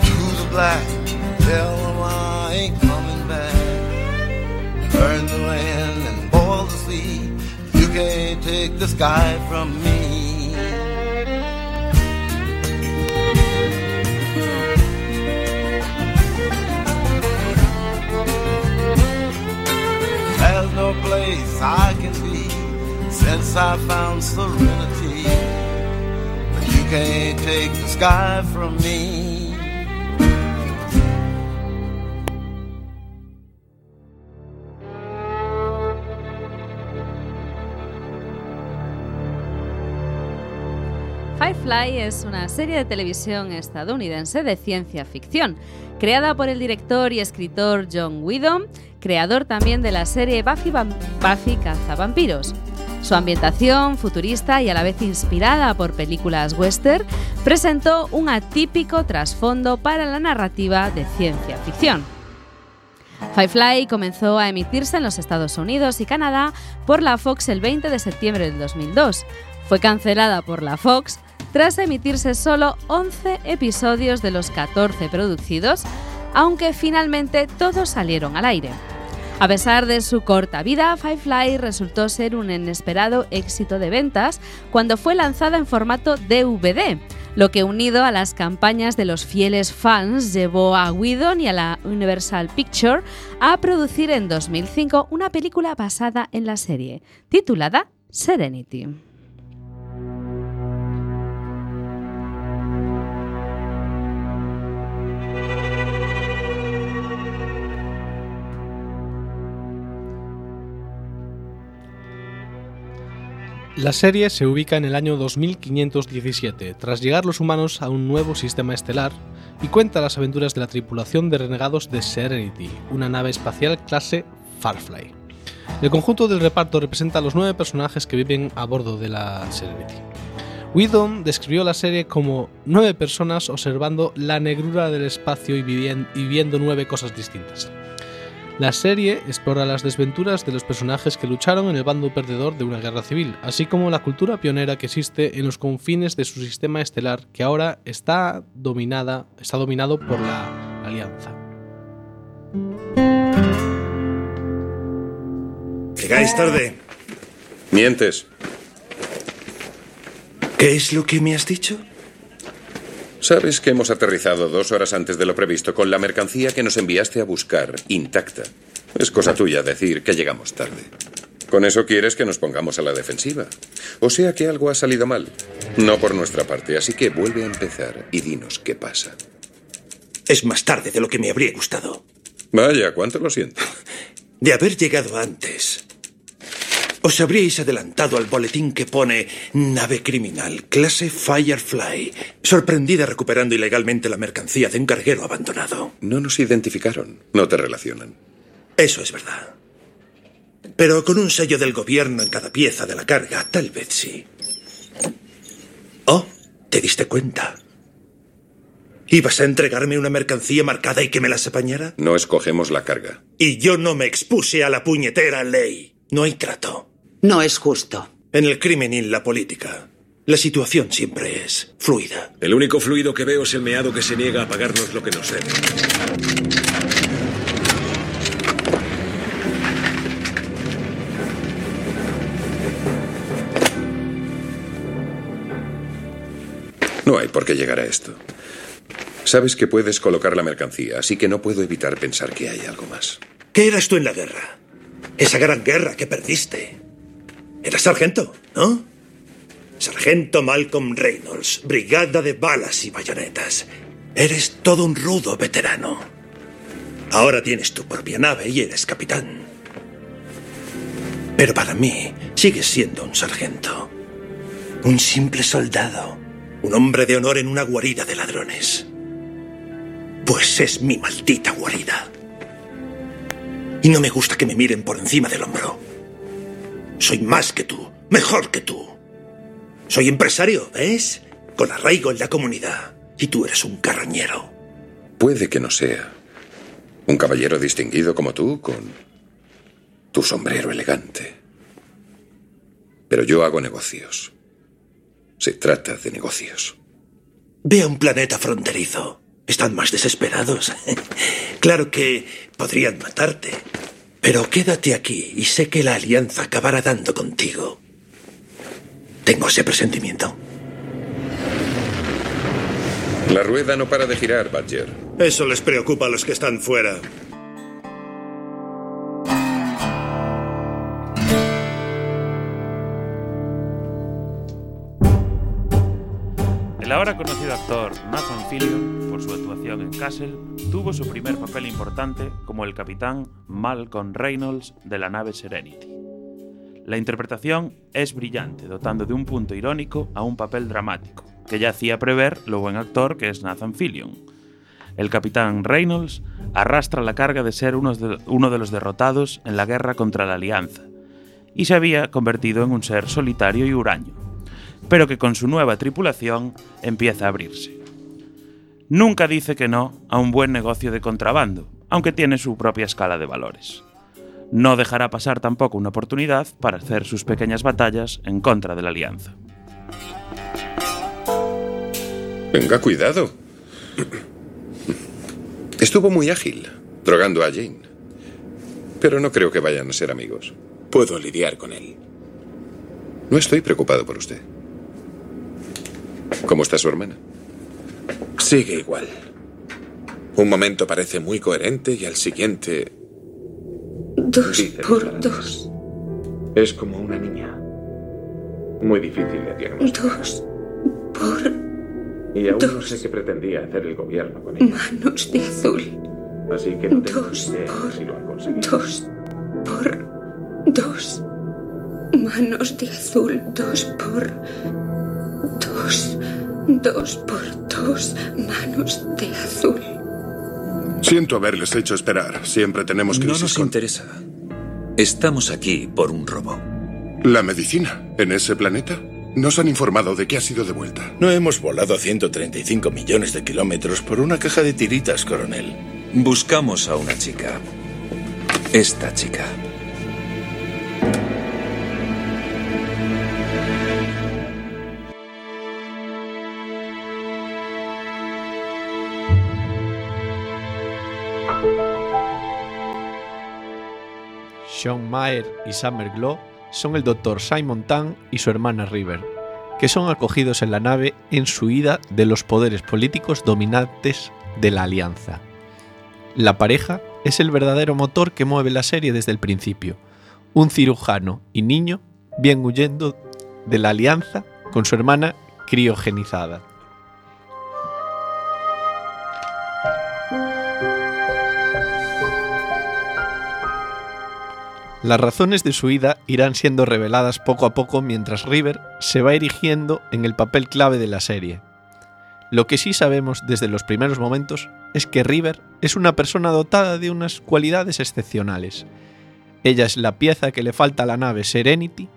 [SPEAKER 17] to the black, tell them I ain't coming back. Burn the land and boil the sea. You can't take the sky from me. Since I found serenity.
[SPEAKER 7] Firefly es una serie de televisión estadounidense de ciencia ficción, creada por el director y escritor John Whedon, creador también de la serie Buffy, Buffy Cazavampiros. Su ambientación futurista y a la vez inspirada por películas western presentó un atípico trasfondo para la narrativa de ciencia ficción. Firefly comenzó a emitirse en los Estados Unidos y Canadá por la Fox el 20 de septiembre del 2002. Fue cancelada por la Fox tras emitirse solo 11 episodios de los 14 producidos, aunque finalmente todos salieron al aire. A pesar de su corta vida, Firefly resultó ser un inesperado éxito de ventas cuando fue lanzada en formato DVD, lo que unido a las campañas de los fieles fans llevó a Whedon y a la Universal Picture a producir en 2005 una película basada en la serie, titulada Serenity.
[SPEAKER 5] La serie se ubica en el año 2517, tras llegar los humanos a un nuevo sistema estelar, y cuenta las aventuras de la tripulación de renegados de Serenity, una nave espacial clase Firefly. El conjunto del reparto representa a los nueve personajes que viven a bordo de la Serenity. Whedon describió la serie como nueve personas observando la negrura del espacio y viendo nueve cosas distintas. La serie explora las desventuras de los personajes que lucharon en el bando perdedor de una guerra civil, así como la cultura pionera que existe en los confines de su sistema estelar que ahora está dominada, está dominado por la Alianza.
[SPEAKER 15] Llegáis tarde. Mientes.
[SPEAKER 14] ¿Qué es lo que me has dicho? Sabes que hemos aterrizado dos horas antes de lo previsto con la mercancía que nos enviaste a buscar intacta. Es cosa tuya decir que llegamos tarde. Con eso quieres que nos pongamos a la defensiva. O sea que algo ha salido mal. No por nuestra parte, así que vuelve a empezar y dinos qué pasa.
[SPEAKER 18] Es más tarde de lo que me habría gustado.
[SPEAKER 14] Vaya, cuánto lo siento.
[SPEAKER 18] De haber llegado antes. Os habríais adelantado al boletín que pone nave criminal, clase Firefly, sorprendida recuperando ilegalmente la mercancía de un carguero abandonado.
[SPEAKER 14] No nos identificaron. No te relacionan.
[SPEAKER 18] Eso es verdad. Pero con un sello del gobierno en cada pieza de la carga, tal vez sí. Oh, ¿te diste cuenta? ¿Ibas a entregarme una mercancía marcada y que me las apañara?
[SPEAKER 14] No escogemos la carga.
[SPEAKER 18] Y yo no me expuse a la puñetera ley. No hay trato.
[SPEAKER 19] No es justo.
[SPEAKER 18] En el crimen y en la política, la situación siempre es fluida.
[SPEAKER 15] El único fluido que veo es el meado que se niega a pagarnos lo que nos debe.
[SPEAKER 14] No hay por qué llegar a esto. Sabes que puedes colocar la mercancía, así que no puedo evitar pensar que hay algo más.
[SPEAKER 18] ¿Qué eras tú en la guerra? Esa gran guerra que perdiste. Eras sargento, ¿no? Sargento Malcolm Reynolds, brigada de balas y bayonetas. Eres todo un rudo veterano. Ahora tienes tu propia nave y eres capitán. Pero para mí, sigues siendo un sargento. Un simple soldado. Un hombre de honor en una guarida de ladrones. Pues es mi maldita guarida. Y no me gusta que me miren por encima del hombro. Soy más que tú, mejor que tú. Soy empresario, ¿ves? Con arraigo en la comunidad. Y tú eres un carroñero.
[SPEAKER 14] Puede que no sea. Un caballero distinguido como tú, con tu sombrero elegante. Pero yo hago negocios. Se trata de negocios.
[SPEAKER 18] Ve a un planeta fronterizo. Están más desesperados. claro que podrían matarte. Pero quédate aquí y sé que la alianza acabará dando contigo. Tengo ese presentimiento.
[SPEAKER 14] La rueda no para de girar, Badger.
[SPEAKER 18] Eso les preocupa a los que están fuera.
[SPEAKER 3] El ahora conocido actor Nathan Fillion, por su actuación en Castle, tuvo su primer papel importante como el capitán Malcolm Reynolds de la nave Serenity. La interpretación es brillante, dotando de un punto irónico a un papel dramático, que ya hacía prever lo buen actor que es Nathan Fillion. El capitán Reynolds arrastra la carga de ser uno de, los derrotados en la guerra contra la Alianza, y se había convertido en un ser solitario y huraño, pero que con su nueva tripulación empieza a abrirse. Nunca dice que no a un buen negocio de contrabando, aunque tiene su propia escala de valores. No dejará pasar tampoco una oportunidad para hacer sus pequeñas batallas en contra de la Alianza.
[SPEAKER 14] Venga, cuidado. Estuvo muy ágil, drogando a Jane. Pero no creo que vayan a ser amigos.
[SPEAKER 19] Puedo lidiar con él.
[SPEAKER 14] No estoy preocupado por usted. ¿Cómo está su hermana?
[SPEAKER 19] Sigue igual. Un momento parece muy coherente y al siguiente
[SPEAKER 20] Dos
[SPEAKER 19] Dice
[SPEAKER 20] por dos.
[SPEAKER 19] es como una niña. Muy difícil de diagnosticar.
[SPEAKER 20] Dos por
[SPEAKER 19] Y aún no sé qué pretendía hacer el gobierno con ella.
[SPEAKER 20] manos de azul.
[SPEAKER 19] Así que no tengo
[SPEAKER 20] Dos
[SPEAKER 19] idea
[SPEAKER 20] por
[SPEAKER 19] si lo han conseguido.
[SPEAKER 20] dos por dos. Manos de azul. Dos por dos. Dos por dos. Manos de azul.
[SPEAKER 15] Siento haberles hecho esperar. Siempre tenemos
[SPEAKER 21] No
[SPEAKER 15] crisis
[SPEAKER 21] nos
[SPEAKER 15] con-
[SPEAKER 21] interesa. Estamos aquí por un robo.
[SPEAKER 15] La medicina en ese planeta. Nos han informado de que ha sido devuelta.
[SPEAKER 18] No hemos volado a 135 millones de kilómetros por una caja de tiritas, coronel.
[SPEAKER 21] Buscamos a una chica. Esta chica.
[SPEAKER 4] Sean Maher y Summer Glow son el Dr. Simon Tan y su hermana River, que son acogidos en la nave en su huida de los poderes políticos dominantes de la Alianza. La pareja es el verdadero motor que mueve la serie desde el principio. Un cirujano y niño bien huyendo de la Alianza con su hermana criogenizada. Las razones de su huida irán siendo reveladas poco a poco mientras River se va erigiendo en el papel clave de la serie. Lo que sí sabemos desde los primeros momentos es que River es una persona dotada de unas cualidades excepcionales. Ella es la pieza que le falta a la nave Serenity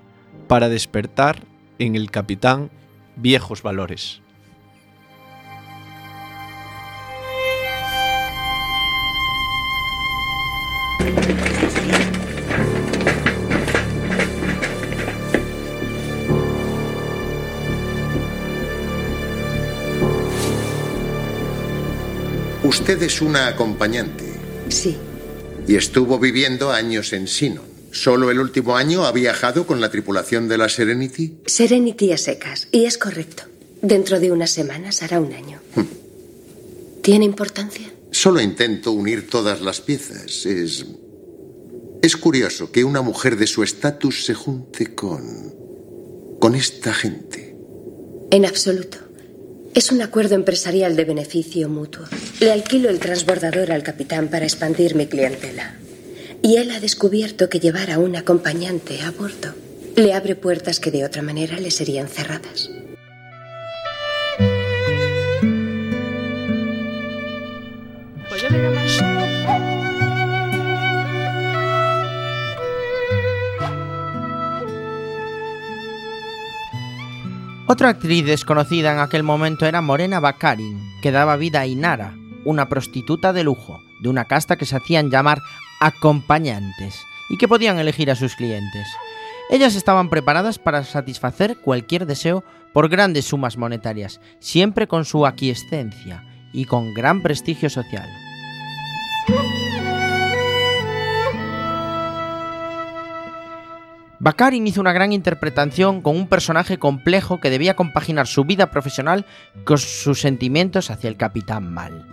[SPEAKER 4] para despertar en el capitán viejos valores.
[SPEAKER 22] Usted es una acompañante
[SPEAKER 20] Sí.
[SPEAKER 22] y estuvo viviendo años en Sinon. ¿Solo el último año ha viajado con la tripulación de la Serenity?
[SPEAKER 20] Serenity a secas. Y es correcto. Dentro de unas semanas hará un año. ¿Tiene importancia?
[SPEAKER 22] Solo intento unir todas las piezas. Es. Es curioso que una mujer de su estatus se junte con. con esta gente.
[SPEAKER 20] En absoluto. Es un acuerdo empresarial de beneficio mutuo. Le alquilo el transbordador al capitán para expandir mi clientela. Y él ha descubierto que llevar a un acompañante a bordo le abre puertas que de otra manera le serían cerradas.
[SPEAKER 8] Otra actriz desconocida en aquel momento era Morena Bakarin, que daba vida a Inara, una prostituta de lujo, de una casta que se hacían llamar acompañantes y que podían elegir a sus clientes. Ellas estaban preparadas para satisfacer cualquier deseo por grandes sumas monetarias, siempre con su aquiescencia y con gran prestigio social. Bakarin hizo una gran interpretación con un personaje complejo que debía compaginar su vida profesional con sus sentimientos hacia el capitán Mal.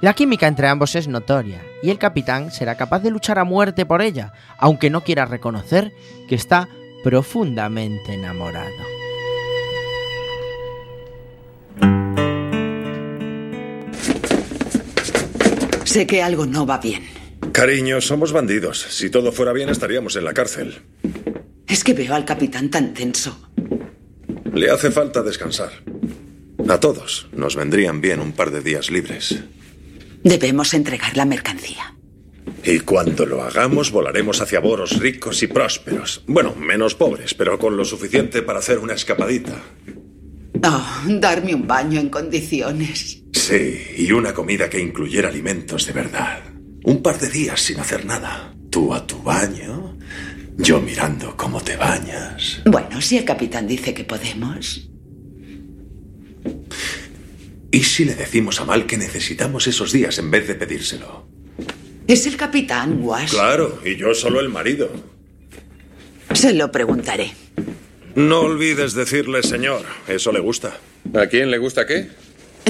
[SPEAKER 8] La química entre ambos es notoria, y el capitán será capaz de luchar a muerte por ella, aunque no quiera reconocer que está profundamente enamorado.
[SPEAKER 23] Sé que algo no va bien.
[SPEAKER 15] Cariño, somos bandidos. Si todo fuera bien, estaríamos en la cárcel.
[SPEAKER 23] Es que veo al capitán tan tenso.
[SPEAKER 15] Le hace falta descansar. A todos nos vendrían bien un par de días libres.
[SPEAKER 23] Debemos entregar la mercancía.
[SPEAKER 15] Y cuando lo hagamos, volaremos hacia Boros ricos y prósperos. Bueno, menos pobres, pero con lo suficiente para hacer una escapadita.
[SPEAKER 23] Oh, darme un baño en condiciones.
[SPEAKER 15] Sí, y una comida que incluyera alimentos de verdad. Un par de días sin hacer nada. Tú a tu baño, yo mirando cómo te bañas.
[SPEAKER 23] Bueno, si el capitán dice que podemos.
[SPEAKER 15] ¿Y si le decimos a Mal que necesitamos esos días en vez de pedírselo?
[SPEAKER 23] Es el capitán Wash.
[SPEAKER 14] Claro, y yo solo el marido.
[SPEAKER 23] Se lo preguntaré.
[SPEAKER 14] No olvides decirle señor, eso le gusta. ¿A quién le gusta qué?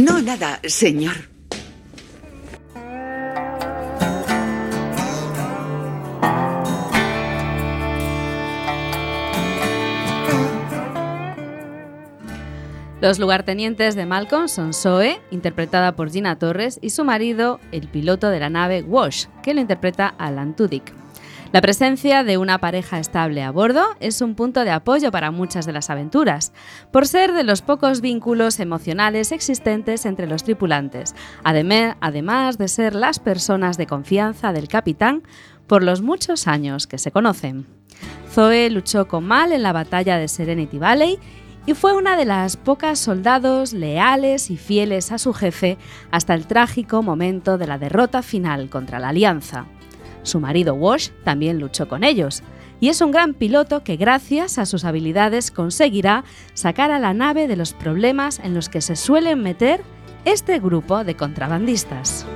[SPEAKER 23] No, nada, señor.
[SPEAKER 7] Los lugartenientes de Malcolm son Zoe, interpretada por Gina Torres, y su marido, el piloto de la nave Wash, que lo interpreta Alan Tudyk. La presencia de una pareja estable a bordo es un punto de apoyo para muchas de las aventuras, por ser de los pocos vínculos emocionales existentes entre los tripulantes, además de ser las personas de confianza del capitán por los muchos años que se conocen. Zoe luchó con Mal en la batalla de Serenity Valley y fue una de las pocas soldados leales y fieles a su jefe hasta el trágico momento de la derrota final contra la Alianza. Su marido Wash también luchó con ellos, y es un gran piloto que gracias a sus habilidades conseguirá sacar a la nave de los problemas en los que se suelen meter este grupo de contrabandistas.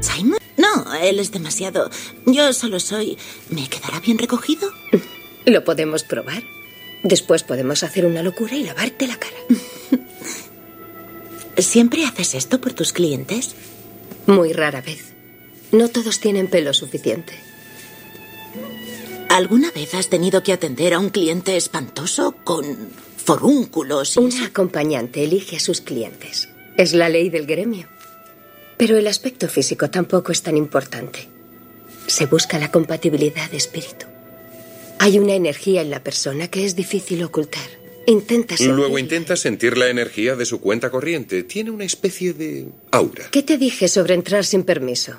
[SPEAKER 24] ¿Simon? No, él es demasiado. Yo solo soy. ¿Me quedará bien recogido?
[SPEAKER 20] Lo podemos probar. Después podemos hacer una locura y lavarte la cara.
[SPEAKER 24] ¿Siempre haces esto por tus clientes?
[SPEAKER 20] Muy rara vez. No todos tienen pelo suficiente.
[SPEAKER 24] ¿Alguna vez has tenido que atender a un cliente espantoso con forúnculos y
[SPEAKER 20] Una acompañante elige a sus clientes. Es la ley del gremio. Pero el aspecto físico tampoco es tan importante. Se busca la compatibilidad de espíritu. Hay una energía en la persona que es difícil ocultar. Intenta
[SPEAKER 14] Luego intenta sentir la energía de su cuenta corriente. Tiene una especie de aura.
[SPEAKER 20] ¿Qué te dije sobre entrar sin permiso?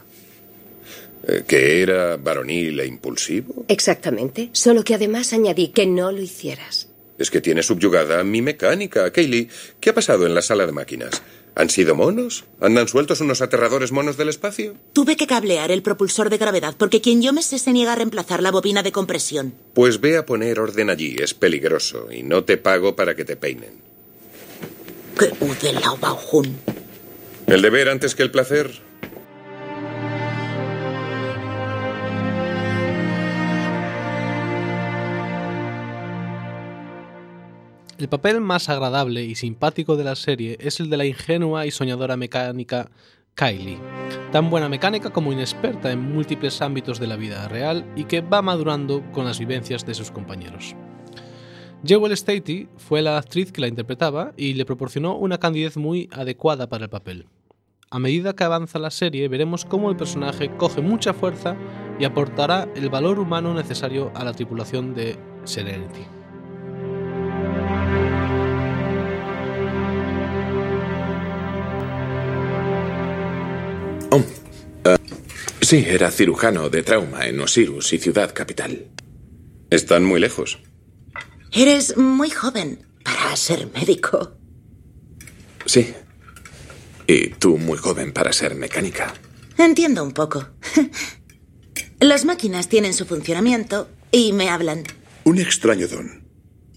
[SPEAKER 14] Eh, que era varonil e impulsivo.
[SPEAKER 20] Exactamente. Solo que además añadí que no lo hicieras.
[SPEAKER 14] Es que tiene subyugada mi mecánica. Kaylee, ¿qué ha pasado en la sala de máquinas? ¿Han sido monos? ¿Andan sueltos unos aterradores monos del espacio?
[SPEAKER 24] Tuve que cablear el propulsor de gravedad porque quien yo me sé se niega a reemplazar la bobina de compresión.
[SPEAKER 14] Pues ve a poner orden allí, es peligroso, y no te pago para que te peinen.
[SPEAKER 24] ¡Qué!
[SPEAKER 14] El deber antes que el placer.
[SPEAKER 5] El papel más agradable y simpático de la serie es el de la ingenua y soñadora mecánica Kylie, tan buena mecánica como inexperta en múltiples ámbitos de la vida real y que va madurando con las vivencias de sus compañeros. Jewel Stacy fue la actriz que la interpretaba y le proporcionó una candidez muy adecuada para el papel. A medida que avanza la serie veremos cómo el personaje coge mucha fuerza y aportará el valor humano necesario a la tripulación de Serenity.
[SPEAKER 19] Sí, era cirujano de trauma en Osiris y Ciudad Capital.
[SPEAKER 14] Están muy lejos.
[SPEAKER 24] Eres muy joven para ser médico.
[SPEAKER 19] Sí. Y tú muy joven para ser mecánica.
[SPEAKER 24] Entiendo un poco. Las máquinas tienen su funcionamiento y me hablan.
[SPEAKER 15] Un extraño don.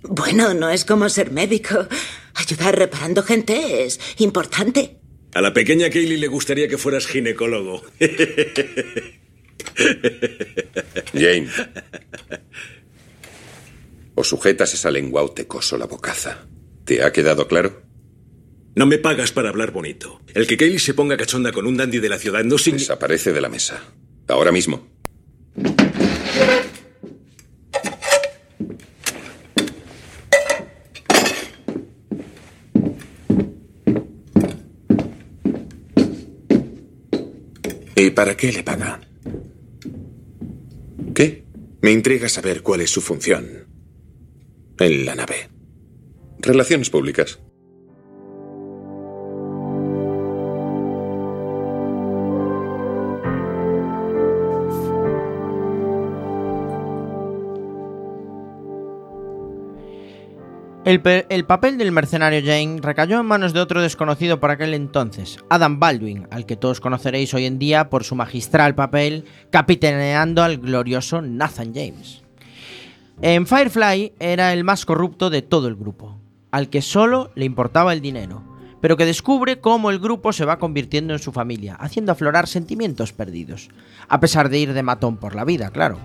[SPEAKER 24] Bueno, no es como ser médico. Ayudar reparando gente es importante.
[SPEAKER 25] A la pequeña Kaylee le gustaría que fueras ginecólogo.
[SPEAKER 14] Jane. O sujetas esa lengua o te coso la bocaza. ¿Te ha quedado claro?
[SPEAKER 25] No me pagas para hablar bonito. El que Kaylee se ponga cachonda con un dandy de la ciudad no significa...
[SPEAKER 14] Desaparece de la mesa. Ahora mismo.
[SPEAKER 19] ¿Y para qué le paga?
[SPEAKER 14] ¿Qué?
[SPEAKER 19] Me intriga saber cuál es su función en la nave.
[SPEAKER 14] Relaciones públicas.
[SPEAKER 8] El, pe- el papel del mercenario Jane recayó en manos de otro desconocido por aquel entonces, Adam Baldwin, al que todos conoceréis hoy en día por su magistral papel capitaneando al glorioso Nathan James. En Firefly era el más corrupto de todo el grupo, al que solo le importaba el dinero, pero que descubre cómo el grupo se va convirtiendo en su familia, haciendo aflorar sentimientos perdidos, a pesar de ir de matón por la vida, claro.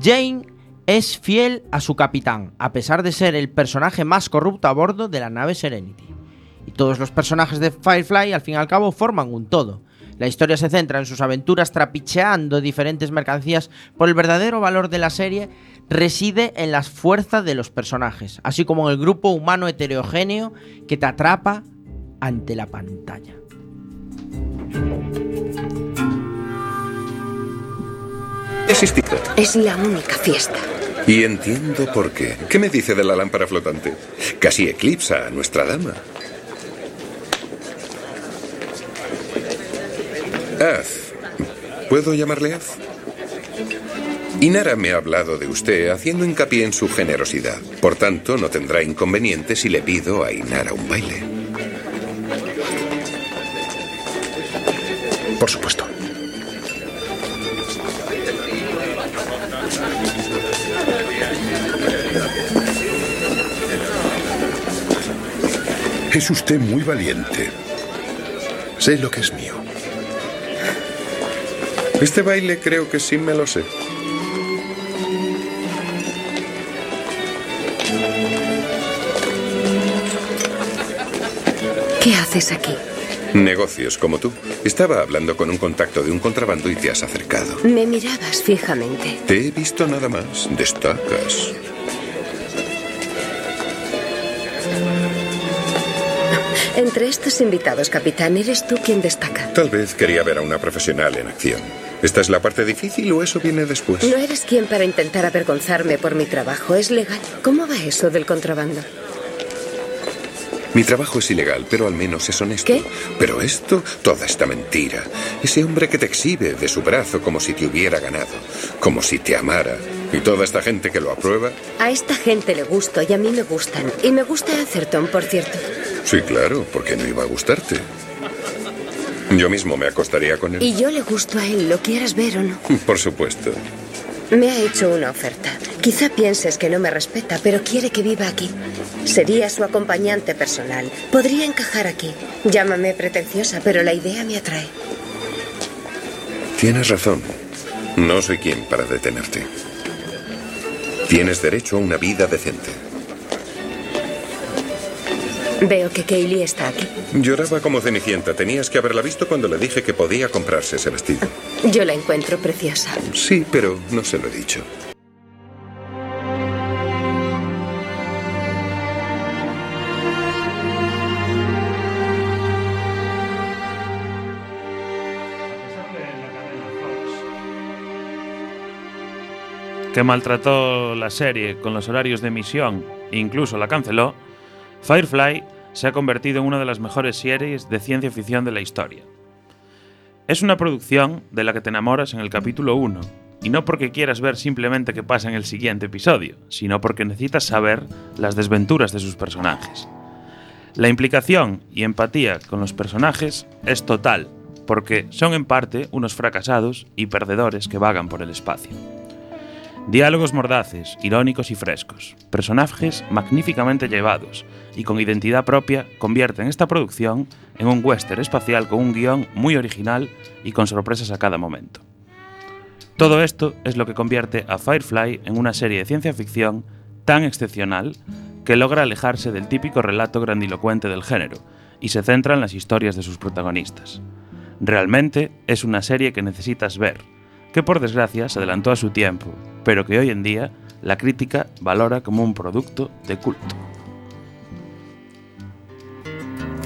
[SPEAKER 8] Jane es fiel a su capitán, a pesar de ser el personaje más corrupto a bordo de la nave Serenity. Y todos los personajes de Firefly, al fin y al cabo, forman un todo. La historia se centra en sus aventuras trapicheando diferentes mercancías, por el verdadero valor de la serie reside en las fuerzas de los personajes, así como en el grupo humano heterogéneo que te atrapa ante la pantalla.
[SPEAKER 20] Es la única fiesta.
[SPEAKER 14] Y entiendo por qué. ¿Qué me dice de la lámpara flotante? Casi eclipsa a nuestra dama. Az. ¿Puedo llamarle Az? Inara me ha hablado de usted haciendo hincapié en su generosidad. Por tanto, no tendrá inconveniente si le pido a Inara un baile.
[SPEAKER 19] Por supuesto.
[SPEAKER 15] Es usted muy valiente. Sé lo que es mío.
[SPEAKER 14] Este baile creo que sí me lo sé.
[SPEAKER 20] ¿Qué haces aquí?
[SPEAKER 14] Negocios como tú. Estaba hablando con un contacto de un contrabando y te has acercado.
[SPEAKER 20] Me mirabas fijamente.
[SPEAKER 14] Te he visto nada más. Destacas.
[SPEAKER 20] Entre estos invitados, capitán, eres tú quien destaca.
[SPEAKER 14] Tal vez quería ver a una profesional en acción. ¿Esta es la parte difícil o eso viene después?
[SPEAKER 20] No eres quien para intentar avergonzarme por mi trabajo. Es legal. ¿Cómo va eso del contrabando?
[SPEAKER 14] Mi trabajo es ilegal, pero al menos es honesto.
[SPEAKER 20] ¿Qué?
[SPEAKER 14] Pero esto, toda esta mentira, ese hombre que te exhibe de su brazo como si te hubiera ganado, como si te amara, y toda esta gente que lo aprueba,
[SPEAKER 20] A esta gente le gusto y a mí me gustan. Y me gusta Atherton, por cierto.
[SPEAKER 14] Sí, claro, porque no iba a gustarte. Yo mismo me acostaría con él.
[SPEAKER 20] Y yo le gusto a él, lo quieras ver o no.
[SPEAKER 14] Por supuesto.
[SPEAKER 20] Me ha hecho una oferta. Quizá pienses que no me respeta, pero quiere que viva aquí. Sería su acompañante personal. Podría encajar aquí. Llámame pretenciosa, pero la idea me atrae.
[SPEAKER 14] Tienes razón. No soy quien para detenerte. Tienes derecho a una vida decente.
[SPEAKER 20] Veo que Kaylee está aquí.
[SPEAKER 14] Lloraba como cenicienta. Tenías que haberla visto cuando le dije que podía comprarse ese vestido.
[SPEAKER 20] Yo la encuentro preciosa.
[SPEAKER 14] Sí, pero no se lo he dicho.
[SPEAKER 3] que maltrató la serie con los horarios de emisión e incluso la canceló, Firefly se ha convertido en una de las mejores series de ciencia ficción de la historia. Es una producción de la que te enamoras en el capítulo 1, y no porque quieras ver simplemente qué pasa en el siguiente episodio, sino porque necesitas saber las desventuras de sus personajes. La implicación y empatía con los personajes es total, porque son en parte unos fracasados y perdedores que vagan por el espacio. Diálogos mordaces, irónicos y frescos, personajes magníficamente llevados y con identidad propia convierten esta producción en un western espacial con un guion muy original y con sorpresas a cada momento. Todo esto es lo que convierte a Firefly en una serie de ciencia ficción tan excepcional que logra alejarse del típico relato grandilocuente del género y se centra en las historias de sus protagonistas. Realmente es una serie que necesitas ver, que por desgracia se adelantó a su tiempo, pero que hoy en día la crítica valora como un producto de culto.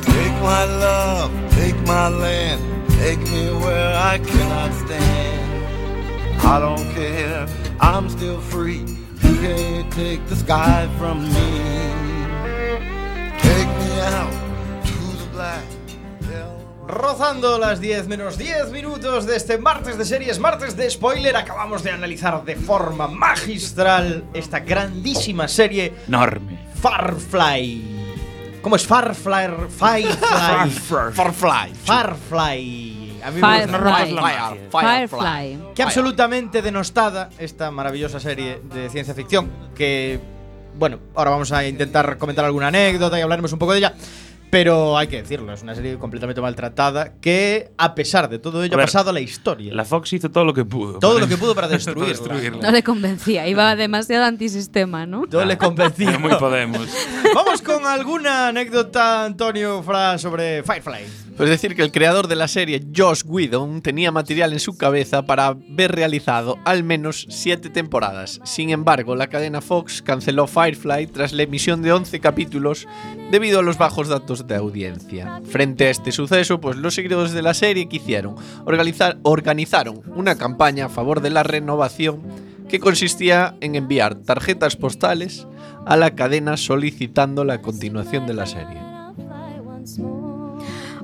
[SPEAKER 17] Take my love, take my land, take me where I cannot stand. I don't care, I'm still free. You can't take the sky from me. Take me out to the black.
[SPEAKER 4] Rozando las 10 menos 10 minutos de este martes de series, martes de spoiler, acabamos de analizar de forma magistral esta grandísima serie
[SPEAKER 3] Enorme.
[SPEAKER 4] Farfly. ¿Cómo es Farfly? Firefly. Farfly. Farfly.
[SPEAKER 2] A mí
[SPEAKER 7] Firefly.
[SPEAKER 2] me gusta
[SPEAKER 7] Firefly. Firefly.
[SPEAKER 2] Que absolutamente denostada esta maravillosa serie de ciencia ficción. Que, bueno, ahora vamos a intentar comentar alguna anécdota y hablaremos un poco de ella. Pero hay que decirlo, es una serie completamente maltratada que, a pesar de todo ello,
[SPEAKER 3] A
[SPEAKER 2] ha
[SPEAKER 3] ver,
[SPEAKER 2] pasado a la historia.
[SPEAKER 3] La Fox hizo todo lo que pudo.
[SPEAKER 2] Todo lo que pudo para destruirla.
[SPEAKER 7] No le convencía, iba demasiado antisistema, ¿no?
[SPEAKER 2] No le convencía.
[SPEAKER 3] Muy Podemos.
[SPEAKER 2] Vamos con alguna anécdota, Antonio Fra, sobre Firefly.
[SPEAKER 4] Pues decir que el creador de la serie, Josh Whedon, tenía material en su cabeza para haber realizado al menos siete temporadas. Sin embargo, la cadena Fox canceló Firefly tras la emisión de 11 capítulos debido a los bajos datos de audiencia. Frente a este suceso, pues los seguidores de la serie que hicieron organizar, organizaron una campaña a favor de la renovación que consistía en enviar tarjetas postales a la cadena solicitando la continuación de la serie.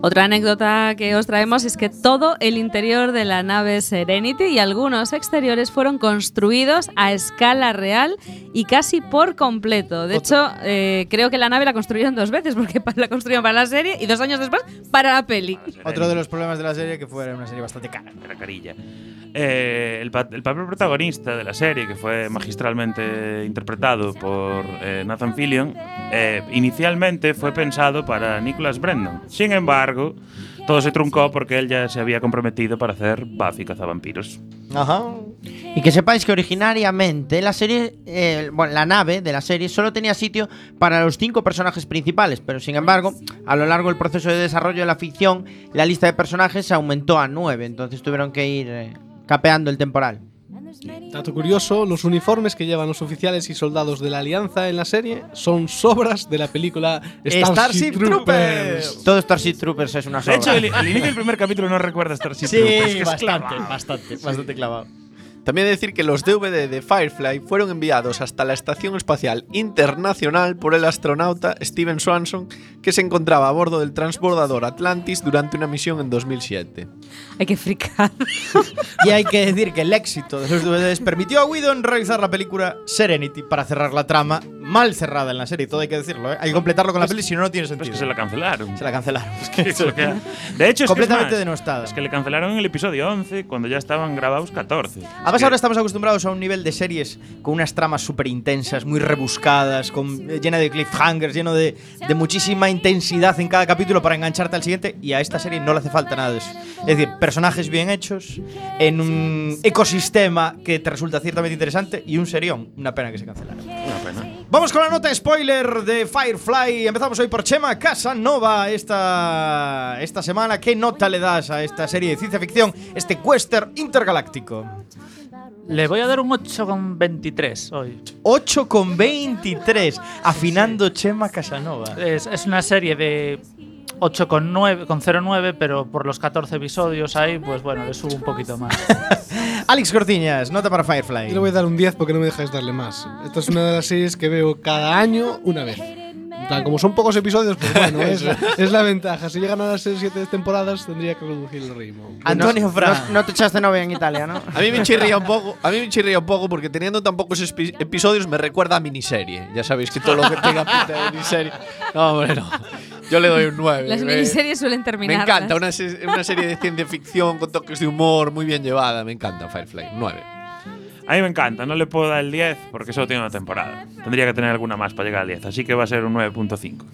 [SPEAKER 7] Otra anécdota que os traemos es que todo el interior de la nave Serenity y algunos exteriores fueron construidos a escala real y casi por completo. De hecho, eh, creo que la nave la construyeron dos veces, porque la construyeron para la serie y dos años después para la peli.
[SPEAKER 2] Otro de los problemas de la serie que fue una serie bastante cara.
[SPEAKER 3] Era carilla. Eh, el, el papel protagonista de la serie, que fue magistralmente interpretado por eh, Nathan Fillion, eh, inicialmente fue pensado para Nicholas Brendon. Sin embargo, todo se truncó porque él ya se había comprometido para hacer Buffy cazavampiros.
[SPEAKER 2] Ajá.
[SPEAKER 8] Y que sepáis que originariamente la serie, eh, bueno, la nave de la serie solo tenía sitio para los cinco personajes principales, pero sin embargo, a lo largo del proceso de desarrollo de la ficción, la lista de personajes se aumentó a nueve, entonces tuvieron que ir eh, capeando el temporal.
[SPEAKER 5] Dato curioso, los uniformes que llevan los oficiales y soldados de la Alianza en la serie son sobras de la película Starship,
[SPEAKER 2] Starship
[SPEAKER 5] Troopers.
[SPEAKER 8] Todo Starship Troopers es una
[SPEAKER 3] De
[SPEAKER 8] sobra.
[SPEAKER 3] hecho, el, el inicio del primer capítulo no recuerda a Starship
[SPEAKER 2] Sí,
[SPEAKER 3] Troopers, que es
[SPEAKER 2] bastante,
[SPEAKER 3] clavado.
[SPEAKER 2] bastante, bastante clavado.
[SPEAKER 4] También decir que los DVD de Firefly fueron enviados hasta la Estación Espacial Internacional por el astronauta Steven Swanson, que se encontraba a bordo del transbordador Atlantis durante una misión en 2007.
[SPEAKER 7] Hay que fricar.
[SPEAKER 2] Y hay que decir que el éxito de los DVDs permitió a Whedon realizar la película Serenity para cerrar la trama mal cerrada en la serie, todo hay que decirlo, ¿eh? Hay que completarlo con la peli, si no, no tiene sentido.
[SPEAKER 3] Es que se la cancelaron.
[SPEAKER 2] Se la cancelaron. Es que
[SPEAKER 3] Es lo que- De hecho, es que
[SPEAKER 2] completamente
[SPEAKER 3] es más,
[SPEAKER 2] denostada.
[SPEAKER 3] Es que le cancelaron en el episodio 11 cuando ya estaban grabados 14.
[SPEAKER 2] Además, ahora estamos acostumbrados a un nivel de series con unas tramas súper intensas, muy rebuscadas, con, eh, llena de cliffhangers, lleno de, de muchísima intensidad en cada capítulo para engancharte al siguiente. Y a esta serie no le hace falta nada de eso. Es decir, personajes bien hechos, en un ecosistema que te resulta ciertamente interesante y un serión. Una pena que se cancelara.
[SPEAKER 3] Una pena.
[SPEAKER 2] Vamos con la nota spoiler de Firefly. Empezamos hoy por Chema Casanova esta, esta semana. ¿Qué nota le das a esta serie de ciencia ficción, este western intergaláctico?
[SPEAKER 26] Le voy a dar un 8,23 hoy.
[SPEAKER 2] 8,23. Afinando Chema Casanova.
[SPEAKER 26] Es, es una serie de 8,9, con 0,9, pero por los 14 episodios ahí, pues bueno, le subo un poquito más.
[SPEAKER 2] Alex Cortiñas, nota para Firefly.
[SPEAKER 5] Le voy a dar un 10 porque no me dejáis darle más. Esta es una de las series que veo cada año una vez. Plan, como son pocos episodios, pues bueno, es, es la ventaja. Si llegan a las 7 temporadas, tendría que reducir el ritmo.
[SPEAKER 2] Antonio
[SPEAKER 8] no,
[SPEAKER 2] Fra.
[SPEAKER 8] no- no te echaste novia en Italia, ¿no?
[SPEAKER 4] A mí me chirría un poco, a mí me chirría un poco porque teniendo tan pocos episodios me recuerda a miniserie. Ya sabéis que todo lo que tenga pinta de miniserie. No, hombre, no. Yo le doy un 9.
[SPEAKER 7] Las miniseries suelen
[SPEAKER 4] Me
[SPEAKER 7] terminar.
[SPEAKER 4] encanta, una, una serie de ciencia ficción con toques de humor muy bien llevada. Me encanta Firefly. 9.
[SPEAKER 3] A mí me encanta, no le puedo dar el 10 porque solo tiene una temporada. Tendría que tener alguna más para llegar al 10, así que va a ser un 9.5.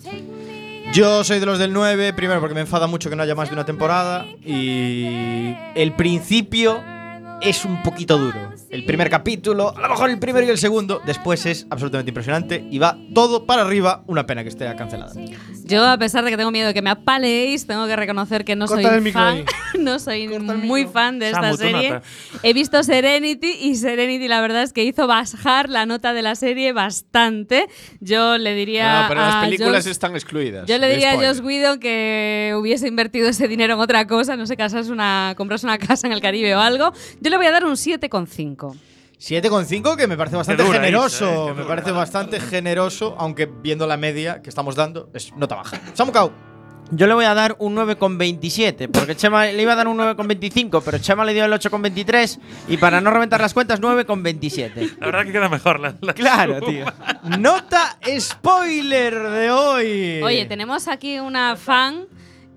[SPEAKER 2] Yo soy de los del 9, primero porque me enfada mucho que no haya más de una temporada y el principio es un poquito duro. El primer capítulo, a lo mejor el primero y el segundo, después es absolutamente impresionante y va todo para arriba, una pena que esté cancelada.
[SPEAKER 7] Yo, a pesar de que tengo miedo de que me apaleéis, tengo que reconocer que no
[SPEAKER 2] Corta
[SPEAKER 7] soy
[SPEAKER 2] el
[SPEAKER 7] fan, no soy muy fan de esta
[SPEAKER 3] Samu,
[SPEAKER 7] serie. He visto Serenity y Serenity la verdad es que hizo bajar la nota de la serie bastante. Yo le diría
[SPEAKER 4] No, pero
[SPEAKER 7] a
[SPEAKER 4] las películas están excluidas.
[SPEAKER 7] Yo le diría a. Josh Whedon que hubiese invertido ese dinero en otra cosa, no sé, casas una, compras una casa en el Caribe o algo. Yo le voy a dar un 7,5.
[SPEAKER 2] 7,5 que me parece bastante
[SPEAKER 3] dura,
[SPEAKER 2] generoso,
[SPEAKER 3] Isa, eh,
[SPEAKER 2] me
[SPEAKER 3] dura.
[SPEAKER 2] parece bastante generoso, aunque viendo la media que estamos dando es nota baja. Samu Kau.
[SPEAKER 8] Yo le voy a dar un 9,27, porque Chema le iba a dar un 9,25, pero Chema le dio el 8,23 y para no reventar las cuentas, 9,27.
[SPEAKER 3] La verdad que queda mejor la, la
[SPEAKER 8] Claro,
[SPEAKER 3] suma.
[SPEAKER 8] tío.
[SPEAKER 2] Nota spoiler de hoy.
[SPEAKER 7] Oye, tenemos aquí una fan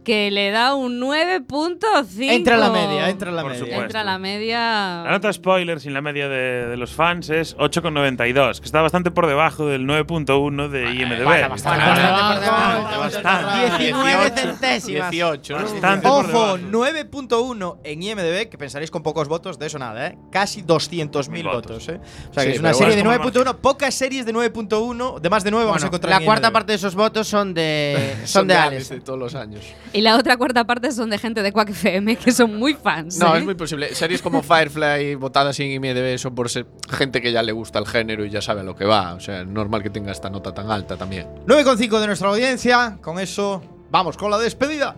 [SPEAKER 7] que le da un 9.5.
[SPEAKER 2] Entra la media, entra la
[SPEAKER 3] Por
[SPEAKER 2] media.
[SPEAKER 3] supuesto.
[SPEAKER 7] Entra la media.
[SPEAKER 3] La nota spoiler sin la media de, de los fans es 8,92, que está bastante por debajo del 9.1 de IMDb.
[SPEAKER 8] Bueno, bastante por debajo.
[SPEAKER 3] Bastante.
[SPEAKER 8] 19 centésimas.
[SPEAKER 4] 18, ¿no?
[SPEAKER 3] Bastante por
[SPEAKER 2] Ojo,
[SPEAKER 3] debajo.
[SPEAKER 2] 9.1 en IMDb, que pensaréis con pocos votos, de eso nada, ¿eh? Casi 200.000
[SPEAKER 3] Mil
[SPEAKER 2] votos,
[SPEAKER 3] votos.
[SPEAKER 2] ¿eh? O sea, que
[SPEAKER 4] Sí,
[SPEAKER 2] es una serie de
[SPEAKER 3] bueno, es como
[SPEAKER 2] 9.1, pocas series de 9.1, de más de 9 vamos a
[SPEAKER 8] Bueno,
[SPEAKER 2] encontrar
[SPEAKER 8] la
[SPEAKER 2] en
[SPEAKER 8] cuarta parte de esos votos son de son, de Alex.
[SPEAKER 4] de todos los años.
[SPEAKER 7] Y la otra cuarta parte son de gente de Quack FM que son muy fans.
[SPEAKER 4] No,
[SPEAKER 7] ¿eh?
[SPEAKER 4] es muy posible. Series como Firefly votadas en IMDb son por ser gente que ya le gusta el género y ya sabe a lo que va. O sea, es normal que tenga esta nota tan alta también.
[SPEAKER 2] 9,5 de nuestra audiencia. Con eso, vamos con la despedida.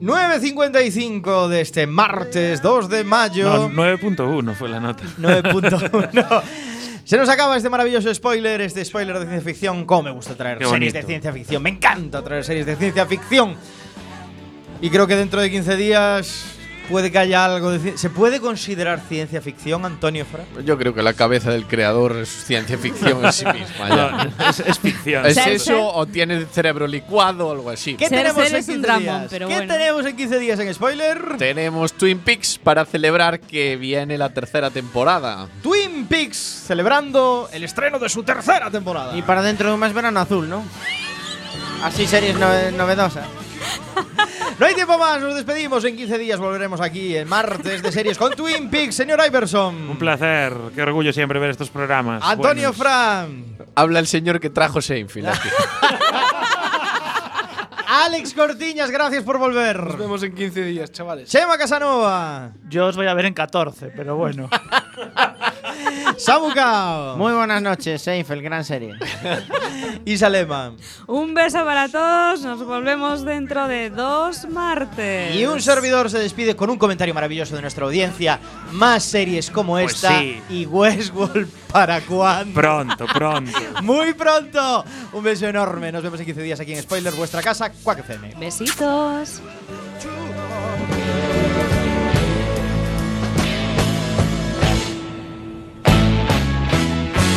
[SPEAKER 2] 9.55 de este martes 2 de mayo.
[SPEAKER 3] No, 9.1 fue la nota.
[SPEAKER 2] 9.1. Se nos acaba este maravilloso spoiler, este spoiler de ciencia ficción. Cómo me gusta traer series de ciencia ficción. Me encanta traer series de ciencia ficción. Y creo que dentro de 15 días puede que haya algo de ¿Se puede considerar ciencia ficción, Antonio Fra?
[SPEAKER 4] Yo creo que la cabeza del creador es ciencia ficción en sí misma. ya.
[SPEAKER 3] No, es, es ficción.
[SPEAKER 4] ¿Es
[SPEAKER 7] Ser-
[SPEAKER 4] eso o tiene el cerebro licuado o algo así?
[SPEAKER 2] ¿Qué
[SPEAKER 7] Ser-
[SPEAKER 2] tenemos
[SPEAKER 7] ser
[SPEAKER 2] en
[SPEAKER 7] es un
[SPEAKER 2] 15
[SPEAKER 7] dramón,
[SPEAKER 2] días?
[SPEAKER 7] pero
[SPEAKER 2] ¿Qué
[SPEAKER 7] bueno.
[SPEAKER 2] tenemos en 15 días en spoiler?
[SPEAKER 4] Tenemos Twin Peaks para celebrar que viene la tercera temporada.
[SPEAKER 2] Twin Peaks celebrando el estreno de su tercera temporada.
[SPEAKER 8] Y para dentro de un mes verano azul, ¿no? Así series nove- novedosas.
[SPEAKER 2] No hay tiempo más, nos despedimos. En 15 días volveremos aquí el martes de series con Twin Peaks. Señor Iverson.
[SPEAKER 3] Un placer. Qué orgullo siempre ver estos programas.
[SPEAKER 2] Antonio
[SPEAKER 3] buenos.
[SPEAKER 2] Fran.
[SPEAKER 4] Habla el señor que trajo Seinfeld aquí.
[SPEAKER 2] Alex Cortiñas, gracias por volver.
[SPEAKER 5] Nos vemos en 15 días, chavales.
[SPEAKER 2] Chema Casanova.
[SPEAKER 26] Yo os voy a ver en 14, pero bueno.
[SPEAKER 2] Samu Cao.
[SPEAKER 8] Muy buenas noches, Seinfeld, gran serie.
[SPEAKER 2] Isa Lema.
[SPEAKER 7] Un beso para todos. Nos volvemos dentro de dos martes.
[SPEAKER 2] Y un servidor se despide con un comentario maravilloso de nuestra audiencia. Más series como
[SPEAKER 3] Pues
[SPEAKER 2] esta
[SPEAKER 3] sí.
[SPEAKER 2] y Westworld para cuándo.
[SPEAKER 3] Pronto, pronto.
[SPEAKER 2] Muy pronto. Un beso enorme. Nos vemos en 15 días aquí en Spoiler, vuestra casa, Quack FM.
[SPEAKER 7] Besitos.